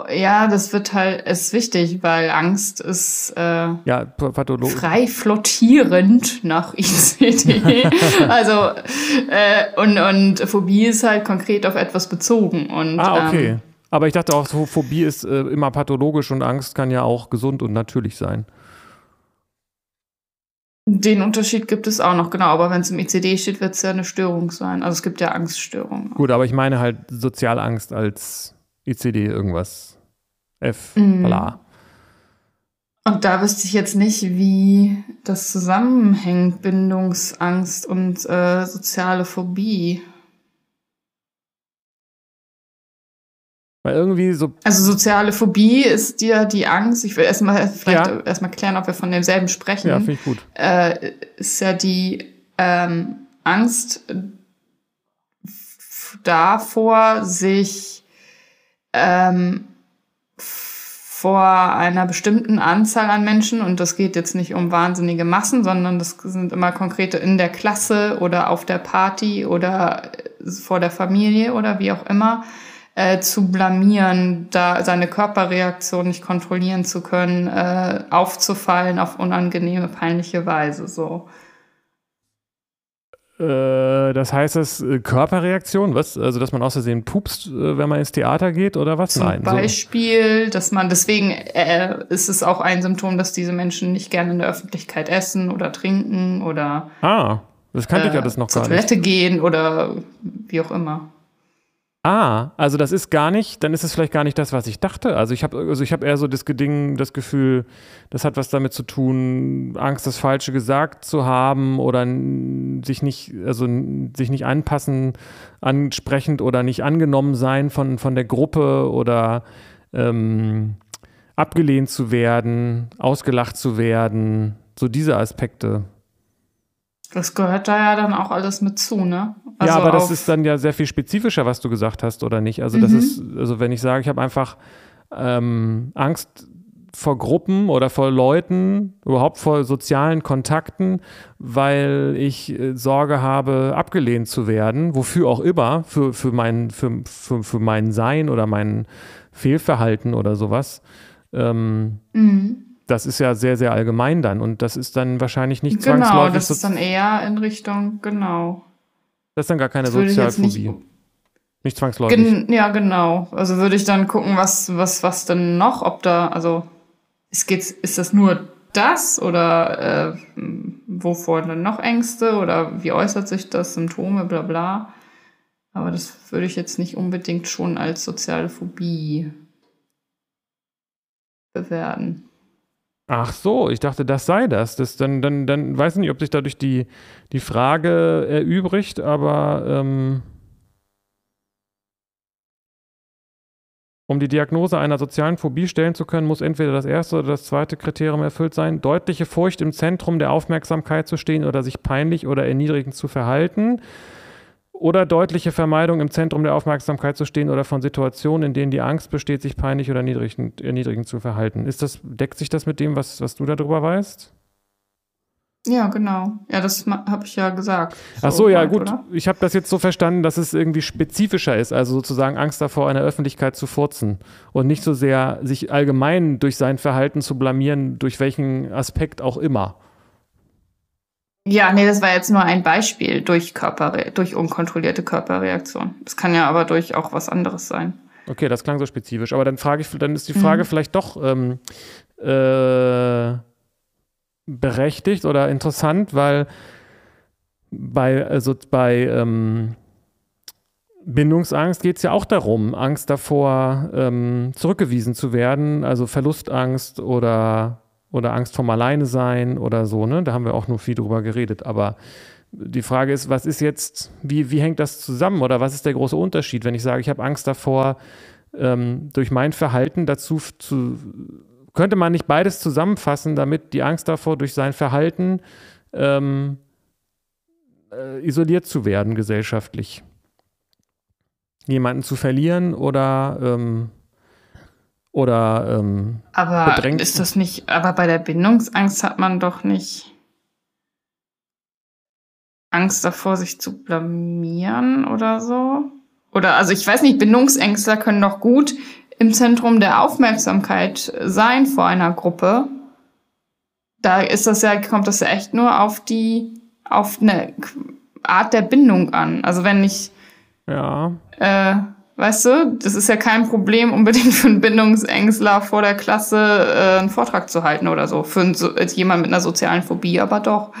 Speaker 1: ja, das wird halt, ist wichtig, weil Angst ist äh,
Speaker 2: ja,
Speaker 1: frei flottierend nach ICD. <laughs> also äh, und, und Phobie ist halt konkret auf etwas bezogen. Und,
Speaker 2: ah, okay. Ähm, Aber ich dachte auch, so Phobie ist äh, immer pathologisch und Angst kann ja auch gesund und natürlich sein.
Speaker 1: Den Unterschied gibt es auch noch, genau. Aber wenn es im ICD steht, wird es ja eine Störung sein. Also es gibt ja Angststörungen.
Speaker 2: Gut, aber ich meine halt Sozialangst als ICD irgendwas. F, mm. bla.
Speaker 1: Und da wüsste ich jetzt nicht, wie das zusammenhängt, Bindungsangst und äh, soziale Phobie.
Speaker 2: Weil irgendwie so.
Speaker 1: Also soziale Phobie ist dir die Angst. Ich will erstmal vielleicht ja. erstmal klären, ob wir von demselben sprechen.
Speaker 2: Ja, finde ich gut.
Speaker 1: Äh, ist ja die ähm, Angst davor, sich ähm, vor einer bestimmten Anzahl an Menschen, und das geht jetzt nicht um wahnsinnige Massen, sondern das sind immer konkrete in der Klasse oder auf der Party oder vor der Familie oder wie auch immer, äh, zu blamieren, da seine Körperreaktion nicht kontrollieren zu können, äh, aufzufallen auf unangenehme, peinliche Weise. So.
Speaker 2: Äh, das heißt, es äh, Körperreaktion, was? Also, dass man aus Versehen pupst, äh, wenn man ins Theater geht oder was?
Speaker 1: Zum Nein. Beispiel, so. dass man, deswegen äh, ist es auch ein Symptom, dass diese Menschen nicht gerne in der Öffentlichkeit essen oder trinken oder.
Speaker 2: Ah, das kannte äh, ich ja das noch gar nicht.
Speaker 1: Zur Toilette gehen oder wie auch immer.
Speaker 2: Ah, also das ist gar nicht, dann ist es vielleicht gar nicht das, was ich dachte. Also ich habe also ich eher so das Ding, das Gefühl, das hat was damit zu tun, Angst, das Falsche gesagt zu haben oder sich nicht, also sich nicht anpassen, ansprechend oder nicht angenommen sein von, von der Gruppe oder ähm, abgelehnt zu werden, ausgelacht zu werden, so diese Aspekte.
Speaker 1: Das gehört da ja dann auch alles mit zu, ne?
Speaker 2: Also ja, aber das ist dann ja sehr viel spezifischer, was du gesagt hast, oder nicht? Also, das mhm. ist, also wenn ich sage, ich habe einfach ähm, Angst vor Gruppen oder vor Leuten, überhaupt vor sozialen Kontakten, weil ich äh, Sorge habe, abgelehnt zu werden, wofür auch immer, für, für, mein, für, für, für mein Sein oder mein Fehlverhalten oder sowas. Ähm, mhm das ist ja sehr, sehr allgemein dann und das ist dann wahrscheinlich nicht genau, zwangsläufig. Genau,
Speaker 1: das ist dann eher in Richtung, genau.
Speaker 2: Das ist dann gar keine Sozialphobie. Nicht, nicht, zwangsläufig.
Speaker 1: Gen ja, genau. Also würde ich dann gucken, was, was, was denn noch, ob da, also ist, geht's, ist das nur das oder äh, wovor dann noch Ängste oder wie äußert sich das, Symptome, bla bla. Aber das würde ich jetzt nicht unbedingt schon als soziale Phobie bewerten.
Speaker 2: Ach so, ich dachte, das sei das. das dann, dann, dann weiß ich nicht, ob sich dadurch die, die Frage erübrigt, aber ähm, um die Diagnose einer sozialen Phobie stellen zu können, muss entweder das erste oder das zweite Kriterium erfüllt sein, deutliche Furcht im Zentrum der Aufmerksamkeit zu stehen oder sich peinlich oder erniedrigend zu verhalten oder deutliche Vermeidung im Zentrum der Aufmerksamkeit zu stehen oder von Situationen, in denen die Angst besteht, sich peinlich oder erniedrigend, erniedrigend zu verhalten. Ist das, deckt sich das mit dem, was, was du darüber weißt?
Speaker 1: Ja, genau. Ja, das habe ich ja gesagt.
Speaker 2: So Ach so, ja, gut. Oder? Ich habe das jetzt so verstanden, dass es irgendwie spezifischer ist, also sozusagen Angst davor, in der Öffentlichkeit zu furzen und nicht so sehr sich allgemein durch sein Verhalten zu blamieren, durch welchen Aspekt auch immer.
Speaker 1: Ja, nee, das war jetzt nur ein Beispiel durch Körper, durch unkontrollierte Körperreaktion. Das kann ja aber durch auch was anderes sein.
Speaker 2: Okay, das klang so spezifisch. Aber dann frage ich, dann ist die Frage mhm. vielleicht doch ähm, äh, berechtigt oder interessant, weil bei, also bei ähm, Bindungsangst geht es ja auch darum, Angst davor, ähm, zurückgewiesen zu werden, also Verlustangst oder oder Angst vorm Alleine sein oder so, ne? Da haben wir auch nur viel drüber geredet. Aber die Frage ist, was ist jetzt, wie, wie hängt das zusammen oder was ist der große Unterschied, wenn ich sage, ich habe Angst davor, ähm, durch mein Verhalten dazu zu, könnte man nicht beides zusammenfassen, damit die Angst davor, durch sein Verhalten ähm, äh, isoliert zu werden gesellschaftlich? Jemanden zu verlieren oder ähm, oder ähm,
Speaker 1: aber bedrängt. ist das nicht, aber bei der Bindungsangst hat man doch nicht Angst davor, sich zu blamieren oder so? Oder also ich weiß nicht, Bindungsängstler können doch gut im Zentrum der Aufmerksamkeit sein vor einer Gruppe. Da ist das ja, kommt das ja echt nur auf die, auf eine Art der Bindung an. Also wenn ich
Speaker 2: ja.
Speaker 1: Äh, Weißt du, das ist ja kein Problem, unbedingt für einen Bindungsängstler vor der Klasse äh, einen Vortrag zu halten oder so. Für einen, so, jemand mit einer sozialen Phobie, aber doch.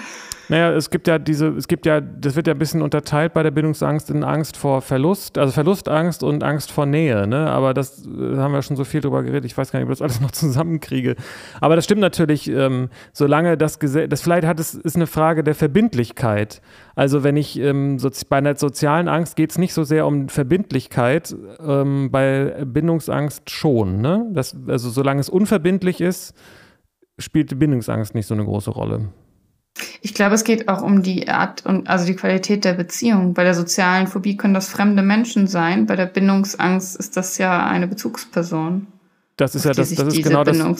Speaker 2: Naja, es gibt ja diese, es gibt ja, das wird ja ein bisschen unterteilt bei der Bindungsangst in Angst vor Verlust, also Verlustangst und Angst vor Nähe, ne? Aber das äh, haben wir schon so viel drüber geredet, ich weiß gar nicht, ob ich das alles noch <laughs> zusammenkriege. Aber das stimmt natürlich, ähm, solange das Gesetz, das vielleicht hat es, ist eine Frage der Verbindlichkeit. Also wenn ich ähm, so, bei einer sozialen Angst geht es nicht so sehr um Verbindlichkeit, ähm, bei Bindungsangst schon, ne? Das, also solange es unverbindlich ist, spielt die Bindungsangst nicht so eine große Rolle.
Speaker 1: Ich glaube, es geht auch um die Art und also die Qualität der Beziehung. Bei der sozialen Phobie können das fremde Menschen sein. Bei der Bindungsangst ist das ja eine Bezugsperson.
Speaker 2: Das ist ja das, das ist genau das. Genau,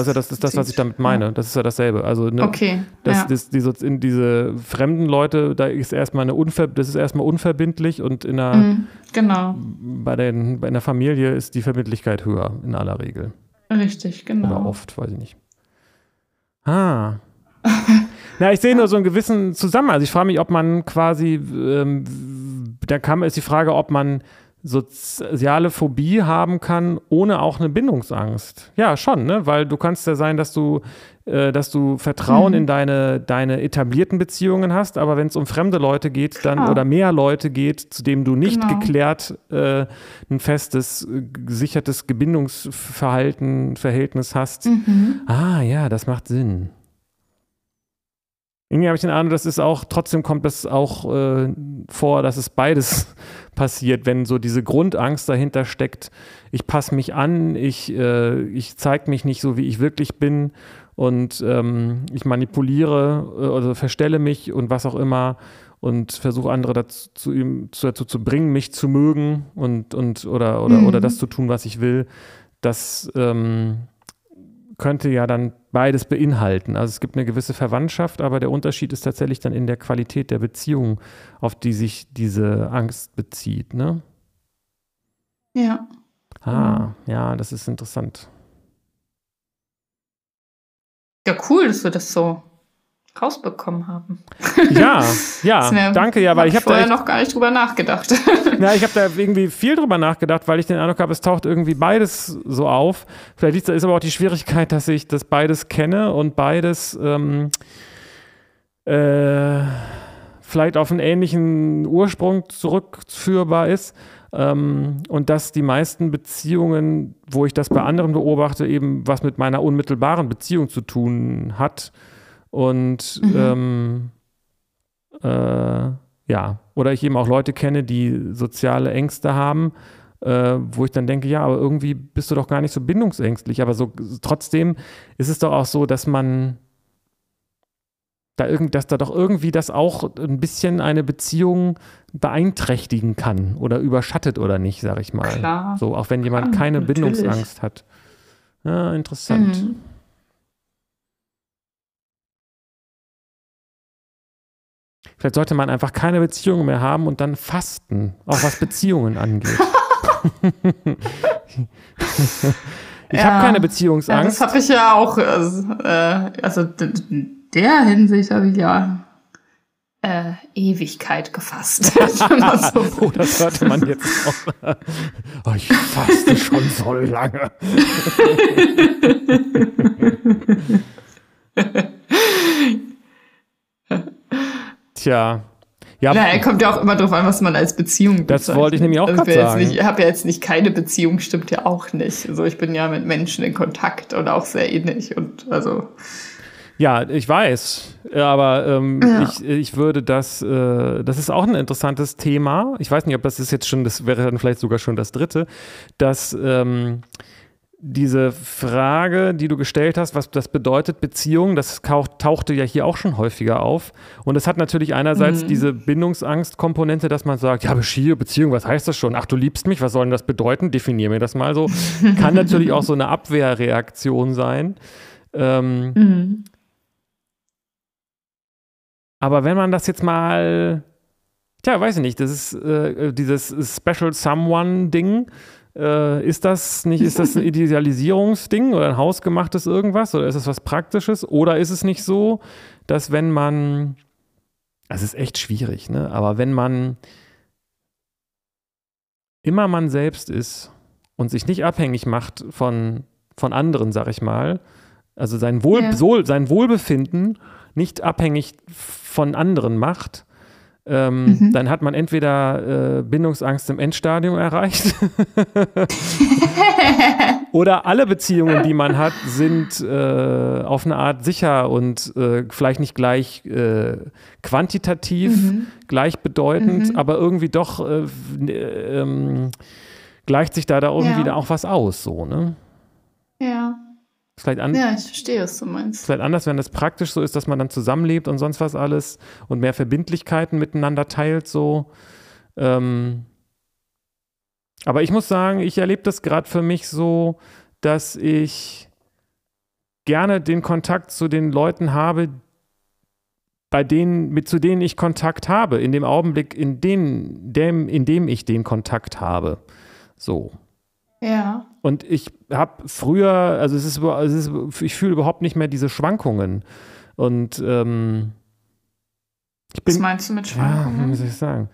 Speaker 2: ist ja das, ist das, was ich damit meine. Das ist ja dasselbe. Also ne,
Speaker 1: okay.
Speaker 2: Das,
Speaker 1: ja.
Speaker 2: das, die, in diese fremden Leute, da ist erstmal eine Unver das ist erstmal unverbindlich und in einer
Speaker 1: mhm, genau.
Speaker 2: bei, den, bei einer Familie ist die Verbindlichkeit höher in aller Regel.
Speaker 1: Richtig, genau.
Speaker 2: Oder oft, weiß ich nicht. Ah. <laughs> Na, ich sehe nur so einen gewissen Zusammenhang. Also ich frage mich, ob man quasi, ähm, da kam ist die Frage, ob man soziale Phobie haben kann, ohne auch eine Bindungsangst. Ja, schon, ne? Weil du kannst ja sein, dass du, äh, dass du Vertrauen mhm. in deine, deine etablierten Beziehungen hast, aber wenn es um fremde Leute geht, dann Klar. oder mehr Leute geht, zu dem du nicht genau. geklärt äh, ein festes, gesichertes Bindungsverhalten, Verhältnis hast.
Speaker 1: Mhm.
Speaker 2: Ah ja, das macht Sinn. Irgendwie habe ich den Eindruck, dass es auch, trotzdem kommt das auch äh, vor, dass es beides <laughs> passiert, wenn so diese Grundangst dahinter steckt, ich passe mich an, ich, äh, ich zeige mich nicht so, wie ich wirklich bin und ähm, ich manipuliere äh, oder verstelle mich und was auch immer und versuche andere dazu, zu, dazu zu bringen, mich zu mögen und, und oder, oder, mhm. oder das zu tun, was ich will. Das ähm, könnte ja dann beides beinhalten. Also es gibt eine gewisse Verwandtschaft, aber der Unterschied ist tatsächlich dann in der Qualität der Beziehung, auf die sich diese Angst bezieht. Ne?
Speaker 1: Ja.
Speaker 2: Ah, ja, das ist interessant.
Speaker 1: Ja, cool, dass wir das so rausbekommen haben.
Speaker 2: Ja, <laughs> ja, danke, ja, weil ich habe
Speaker 1: vorher noch gar nicht drüber nachgedacht. <laughs>
Speaker 2: Ja, ich habe da <laughs> irgendwie viel drüber nachgedacht, weil ich den Eindruck habe, es taucht irgendwie beides so auf. Vielleicht ist aber auch die Schwierigkeit, dass ich das beides kenne und beides ähm, äh, vielleicht auf einen ähnlichen Ursprung zurückführbar ist. Ähm, und dass die meisten Beziehungen, wo ich das bei anderen beobachte, eben was mit meiner unmittelbaren Beziehung zu tun hat und mhm. ähm, äh, ja, oder ich eben auch Leute kenne, die soziale Ängste haben, äh, wo ich dann denke, ja, aber irgendwie bist du doch gar nicht so bindungsängstlich. Aber so trotzdem ist es doch auch so, dass man da irgend, dass da doch irgendwie das auch ein bisschen eine Beziehung beeinträchtigen kann oder überschattet oder nicht, sag ich mal.
Speaker 1: Klar.
Speaker 2: So, auch wenn jemand ja, keine natürlich. Bindungsangst hat. Ja, interessant. Mhm. Vielleicht sollte man einfach keine Beziehungen mehr haben und dann fasten, auch was Beziehungen <laughs> angeht. <laughs> ich ja, habe keine Beziehungsangst.
Speaker 1: Ja, das habe ich ja auch. Also, äh, also in der Hinsicht habe ich ja äh, Ewigkeit gefasst. <laughs>
Speaker 2: so. oh, das hörte man jetzt auch. Oh, ich faste schon so lange.
Speaker 1: Ja, Na, er kommt ja auch immer darauf an, was man als Beziehung
Speaker 2: bezeichnet. Das wollte ich nämlich auch also gerade sagen.
Speaker 1: Nicht, ich habe ja jetzt nicht keine Beziehung, stimmt ja auch nicht. Also ich bin ja mit Menschen in Kontakt und auch sehr ähnlich und also.
Speaker 2: Ja, ich weiß, aber ähm, ja. ich, ich würde das, äh, das ist auch ein interessantes Thema. Ich weiß nicht, ob das ist jetzt schon, das wäre dann vielleicht sogar schon das dritte, dass ähm, diese Frage, die du gestellt hast, was das bedeutet Beziehung, das tauchte ja hier auch schon häufiger auf. Und es hat natürlich einerseits mhm. diese Bindungsangst-Komponente, dass man sagt, ja, Beziehung, was heißt das schon? Ach, du liebst mich, was soll denn das bedeuten? Definier mir das mal so. <laughs> Kann natürlich auch so eine Abwehrreaktion sein. Ähm, mhm. Aber wenn man das jetzt mal, tja, weiß ich nicht, das ist äh, dieses Special Someone-Ding, äh, ist das nicht, ist das ein <laughs> Idealisierungsding oder ein hausgemachtes irgendwas oder ist es was Praktisches? Oder ist es nicht so, dass wenn man, es ist echt schwierig, ne? aber wenn man immer man selbst ist und sich nicht abhängig macht von, von anderen, sag ich mal, also sein, Wohl,
Speaker 1: Ja.
Speaker 2: Sohl, sein Wohlbefinden nicht abhängig von anderen macht, ähm,
Speaker 1: Mhm.
Speaker 2: dann hat man entweder äh, Bindungsangst im Endstadium erreicht <laughs> oder alle Beziehungen, die man hat, sind äh, auf eine Art sicher und äh, vielleicht nicht gleich äh, quantitativ
Speaker 1: Mhm.
Speaker 2: gleichbedeutend, aber irgendwie doch äh, ähm, gleicht sich da, da irgendwie
Speaker 1: Ja.
Speaker 2: da auch was aus, so, ne?
Speaker 1: Ja.
Speaker 2: Vielleicht, an,
Speaker 1: Ja, ich verstehe, was du meinst.
Speaker 2: vielleicht anders, wenn das praktisch so ist, dass man dann zusammenlebt und sonst was alles und mehr Verbindlichkeiten miteinander teilt, so. Ähm, aber ich muss sagen, ich erlebe das gerade für mich so, dass ich gerne den Kontakt zu den Leuten habe, bei denen, mit zu denen ich Kontakt habe, in dem Augenblick, in dem, dem, in dem ich den Kontakt habe. So.
Speaker 1: Ja.
Speaker 2: Und ich habe früher, also es ist, es ist, ich fühle überhaupt nicht mehr diese Schwankungen. Und ähm, ich
Speaker 1: Was
Speaker 2: bin,
Speaker 1: meinst du mit
Speaker 2: ja,
Speaker 1: Schwankungen?
Speaker 2: wie soll ich sagen?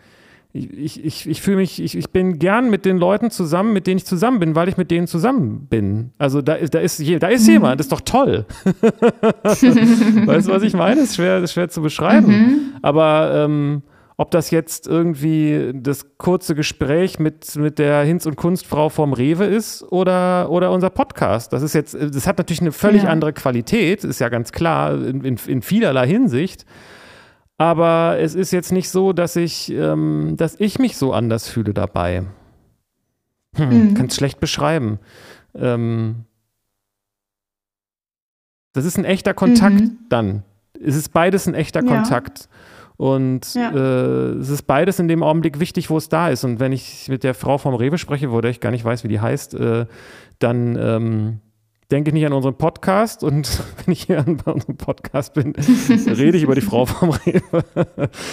Speaker 2: Ich, ich, ich, fühle mich, ich, ich bin gern mit den Leuten zusammen, mit denen ich zusammen bin, weil ich mit denen zusammen bin. Also da ist, da ist, da ist
Speaker 1: Mhm.
Speaker 2: jemand, das ist doch toll. <laughs> weißt du, was ich meine? Das ist schwer, das ist schwer zu beschreiben.
Speaker 1: Mhm.
Speaker 2: Aber ähm, ob das jetzt irgendwie das kurze Gespräch mit, mit der Hinz- und Kunstfrau vom Rewe ist oder, oder unser Podcast, das ist jetzt, das hat natürlich eine völlig
Speaker 1: Ja.
Speaker 2: andere Qualität, ist ja ganz klar, in, in, in vielerlei Hinsicht. Aber es ist jetzt nicht so, dass ich, ähm, dass ich mich so anders fühle dabei. Hm,
Speaker 1: Mhm.
Speaker 2: Kann es schlecht beschreiben. Ähm, das ist ein echter Kontakt
Speaker 1: Mhm.
Speaker 2: dann. Es ist beides ein echter
Speaker 1: Ja.
Speaker 2: Kontakt. Und
Speaker 1: Ja.
Speaker 2: äh, es ist beides in dem Augenblick wichtig, wo es da ist. Und wenn ich mit der Frau vom Rewe spreche, wo der ich gar nicht weiß, wie die heißt, äh, dann ähm, denke ich nicht an unseren Podcast. Und <laughs> wenn ich hier an unserem Podcast bin, <laughs> rede ich über die Frau vom Rewe.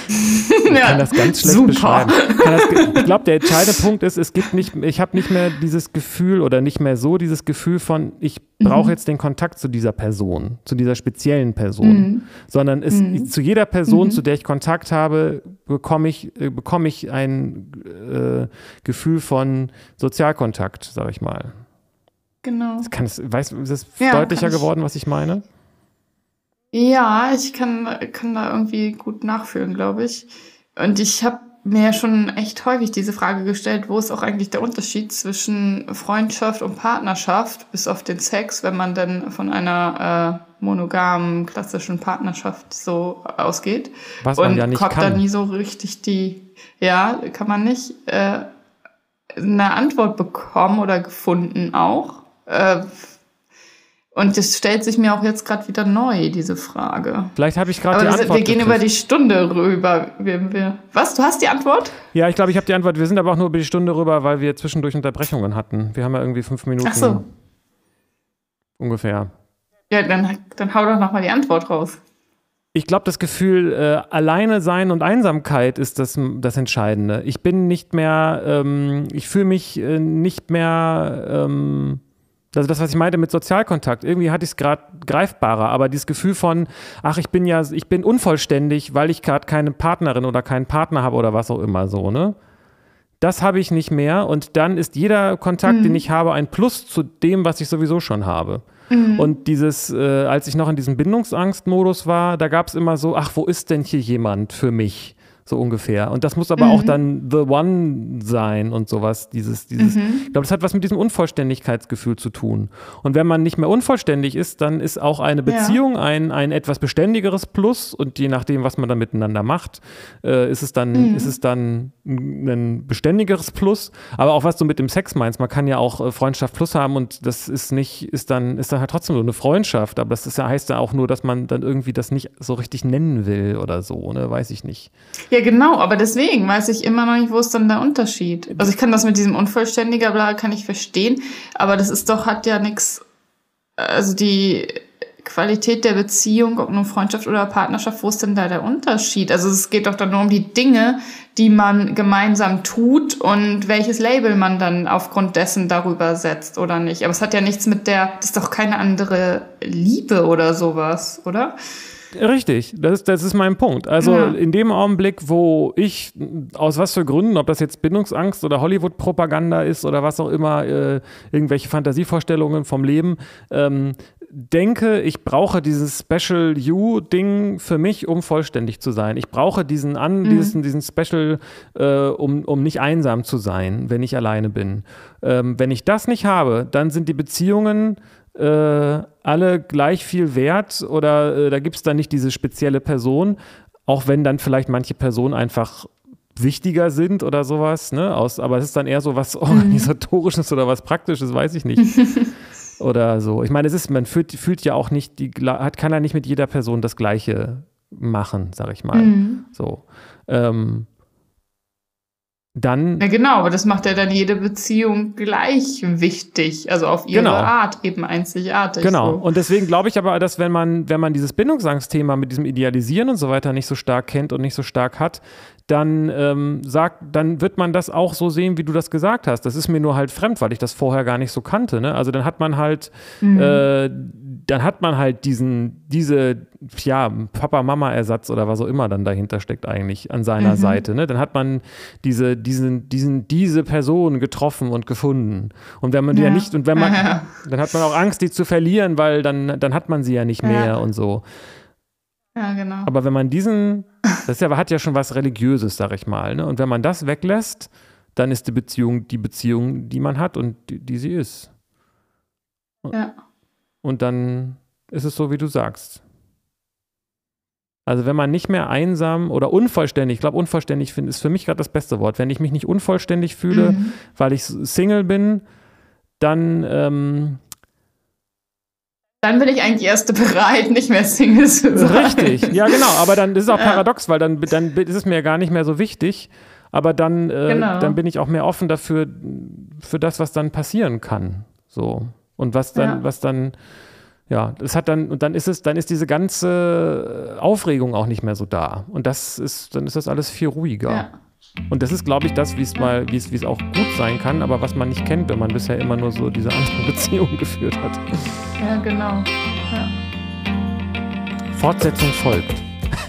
Speaker 2: Ich kann das ganz schlecht
Speaker 1: super.
Speaker 2: beschreiben. Das, ich glaube, der entscheidende Punkt ist, es gibt nicht, ich habe nicht mehr dieses Gefühl oder nicht mehr so dieses Gefühl von, ich brauche
Speaker 1: Mhm.
Speaker 2: jetzt den Kontakt zu dieser Person, zu dieser speziellen Person,
Speaker 1: Mhm.
Speaker 2: sondern es,
Speaker 1: Mhm.
Speaker 2: zu jeder Person,
Speaker 1: Mhm.
Speaker 2: zu der ich Kontakt habe, bekomme ich, äh, bekomme ich ein äh, Gefühl von Sozialkontakt, sage ich mal.
Speaker 1: Genau.
Speaker 2: Kann es, weißt, ist es
Speaker 1: Ja,
Speaker 2: deutlicher geworden, was ich meine?
Speaker 1: Ja, ich kann, kann da irgendwie gut nachfühlen, glaube ich. Und ich habe mir schon echt häufig diese Frage gestellt, wo ist auch eigentlich der Unterschied zwischen Freundschaft und Partnerschaft, bis auf den Sex, wenn man dann von einer äh, monogamen, klassischen Partnerschaft so ausgeht.
Speaker 2: Was man
Speaker 1: und
Speaker 2: ja nicht
Speaker 1: kommt da
Speaker 2: kann.
Speaker 1: nie so richtig die, ja, kann man nicht, äh, eine Antwort bekommen oder gefunden auch. Äh, und das stellt sich mir auch jetzt gerade wieder neu, diese Frage.
Speaker 2: Vielleicht habe ich gerade die Antwort
Speaker 1: wir gehen
Speaker 2: gekriegt.
Speaker 1: über die Stunde rüber. Wir, wir, was? Du hast die Antwort?
Speaker 2: Ja, ich glaube, ich habe die Antwort. Wir sind aber auch nur über die Stunde rüber, weil wir zwischendurch Unterbrechungen hatten. Wir haben ja irgendwie fünf Minuten
Speaker 1: Ach so.
Speaker 2: ungefähr.
Speaker 1: Ja, dann, dann hau doch nochmal die Antwort raus.
Speaker 2: Ich glaube, das Gefühl äh, alleine sein und Einsamkeit ist das, das Entscheidende. Ich bin nicht mehr, ähm, ich fühle mich äh, nicht mehr, ähm, also das, was ich meinte mit Sozialkontakt, irgendwie hatte ich es gerade greifbarer, aber dieses Gefühl von, ach, ich bin ja, ich bin unvollständig, weil ich gerade keine Partnerin oder keinen Partner habe oder was auch immer so, ne? Das habe ich nicht mehr und dann ist jeder Kontakt, den ich habe, ein Plus zu dem, was ich sowieso schon habe. Und dieses, äh, als ich noch in diesem Bindungsangstmodus war, da gab es immer so, ach, wo ist denn hier jemand für mich? So ungefähr. Und das muss aber auch dann The One sein und sowas. Dieses, dieses, Ich glaube, das hat was mit diesem Unvollständigkeitsgefühl zu tun. Und wenn man nicht mehr unvollständig ist, dann ist auch eine
Speaker 1: Ja.
Speaker 2: Beziehung ein, ein etwas beständigeres Plus. Und je nachdem, was man dann miteinander macht, äh, ist, es dann, ist es dann ein beständigeres Plus. Aber auch was du mit dem Sex meinst, man kann ja auch äh, Freundschaft Plus haben und das ist nicht, ist dann, ist dann halt trotzdem so eine Freundschaft. Aber das ist ja, heißt ja auch nur, dass man dann irgendwie das nicht so richtig nennen will oder so, ne? Weiß ich nicht.
Speaker 1: Ja, genau, aber deswegen weiß ich immer noch nicht, wo ist dann der Unterschied. Also ich kann das mit diesem Unvollständiger, bla, kann ich verstehen, aber das ist doch, hat ja nichts, also die Qualität der Beziehung, ob nun Freundschaft oder Partnerschaft, wo ist denn da der Unterschied? Also es geht doch dann nur um die Dinge, die man gemeinsam tut und welches Label man dann aufgrund dessen darüber setzt oder nicht. Aber es hat ja nichts mit der, das ist doch keine andere Liebe oder sowas, oder?
Speaker 2: Richtig, das, das ist mein Punkt. Also
Speaker 1: Ja.
Speaker 2: in dem Augenblick, wo ich, aus was für Gründen, ob das jetzt Bindungsangst oder Hollywood-Propaganda ist oder was auch immer, äh, irgendwelche Fantasievorstellungen vom Leben, ähm, denke, ich brauche dieses Special You-Ding für mich, um vollständig zu sein. Ich brauche diesen, an, mhm. diesen, diesen Special, äh, um, um nicht einsam zu sein, wenn ich alleine bin. Ähm, wenn ich das nicht habe, dann sind die Beziehungen äh, alle gleich viel wert oder äh, da gibt es dann nicht diese spezielle Person, auch wenn dann vielleicht manche Personen einfach wichtiger sind oder sowas, ne? Aus, aber es ist dann eher so was mhm. Organisatorisches oder was Praktisches, weiß ich nicht. <laughs> oder so. Ich meine, es ist, man fühlt, fühlt ja auch nicht, die, hat, kann ja nicht mit jeder Person das Gleiche machen, sag ich mal. Mhm. So. Ähm, dann.
Speaker 1: Ja, genau, aber das macht ja dann jede Beziehung gleich wichtig, also auf ihre genau. Art eben einzigartig.
Speaker 2: Genau. So. Und deswegen glaube ich aber, dass wenn man, wenn man dieses Bindungsangstthema mit diesem Idealisieren und so weiter nicht so stark kennt und nicht so stark hat, dann ähm, sagt, dann wird man das auch so sehen, wie du das gesagt hast. Das ist mir nur halt fremd, weil ich das vorher gar nicht so kannte. Ne? Also dann hat man halt, mhm. äh, dann hat man halt diesen, diese, ja, Papa-Mama-Ersatz oder was auch immer dann dahinter steckt eigentlich an seiner mhm. Seite. Ne? Dann hat man diese, diesen, diesen, diese Person getroffen und gefunden. Und wenn man die ja, ja nicht, und wenn man, <laughs> dann hat man auch Angst, die zu verlieren, weil dann, dann hat man sie ja nicht mehr ja. und so.
Speaker 1: Ja, genau.
Speaker 2: Aber wenn man diesen, das ja, hat ja schon was Religiöses, sag ich mal. Ne? Und wenn man das weglässt, dann ist die Beziehung die Beziehung, die man hat und die, die sie ist.
Speaker 1: Ja.
Speaker 2: Und dann ist es so, wie du sagst. Also wenn man nicht mehr einsam oder unvollständig, ich glaube unvollständig finde, ist für mich gerade das beste Wort. Wenn ich mich nicht unvollständig fühle, mhm. weil ich Single bin, dann ähm,
Speaker 1: dann bin ich eigentlich erst <laughs> bereit, nicht mehr Single zu sein.
Speaker 2: Richtig, ja genau, aber dann ist auch paradox, weil dann, dann ist es mir gar nicht mehr so wichtig, aber dann, äh, genau. dann bin ich auch mehr offen dafür, für das, was dann passieren kann. So. Und was dann, ja. was dann, ja, das hat dann, und dann ist es, dann ist diese ganze Aufregung auch nicht mehr so da. Und das ist, dann ist das alles viel ruhiger. Ja. Und das ist, glaube ich, das, wie es mal, wie es, wie es auch gut sein kann, aber was man nicht kennt, wenn man bisher immer nur so diese andere <laughs> Beziehung geführt hat.
Speaker 1: Ja, genau. Ja.
Speaker 2: Fortsetzung folgt.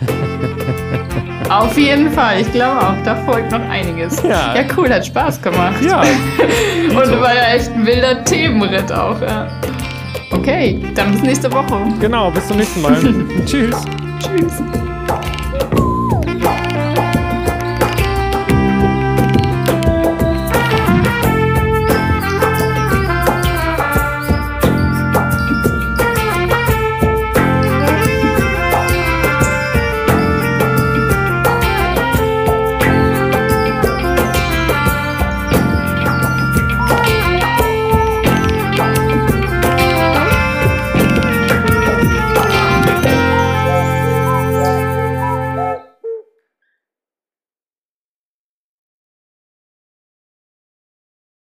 Speaker 2: <laughs>
Speaker 1: Auf jeden Fall, ich glaube auch, da folgt noch einiges. Ja, ja cool, hat Spaß gemacht.
Speaker 2: Ja. <laughs>
Speaker 1: Und war ja echt ein wilder Themenritt auch. Ja. Okay, dann bis nächste Woche.
Speaker 2: Genau, bis zum nächsten Mal. Tschüss.
Speaker 1: Tschüss.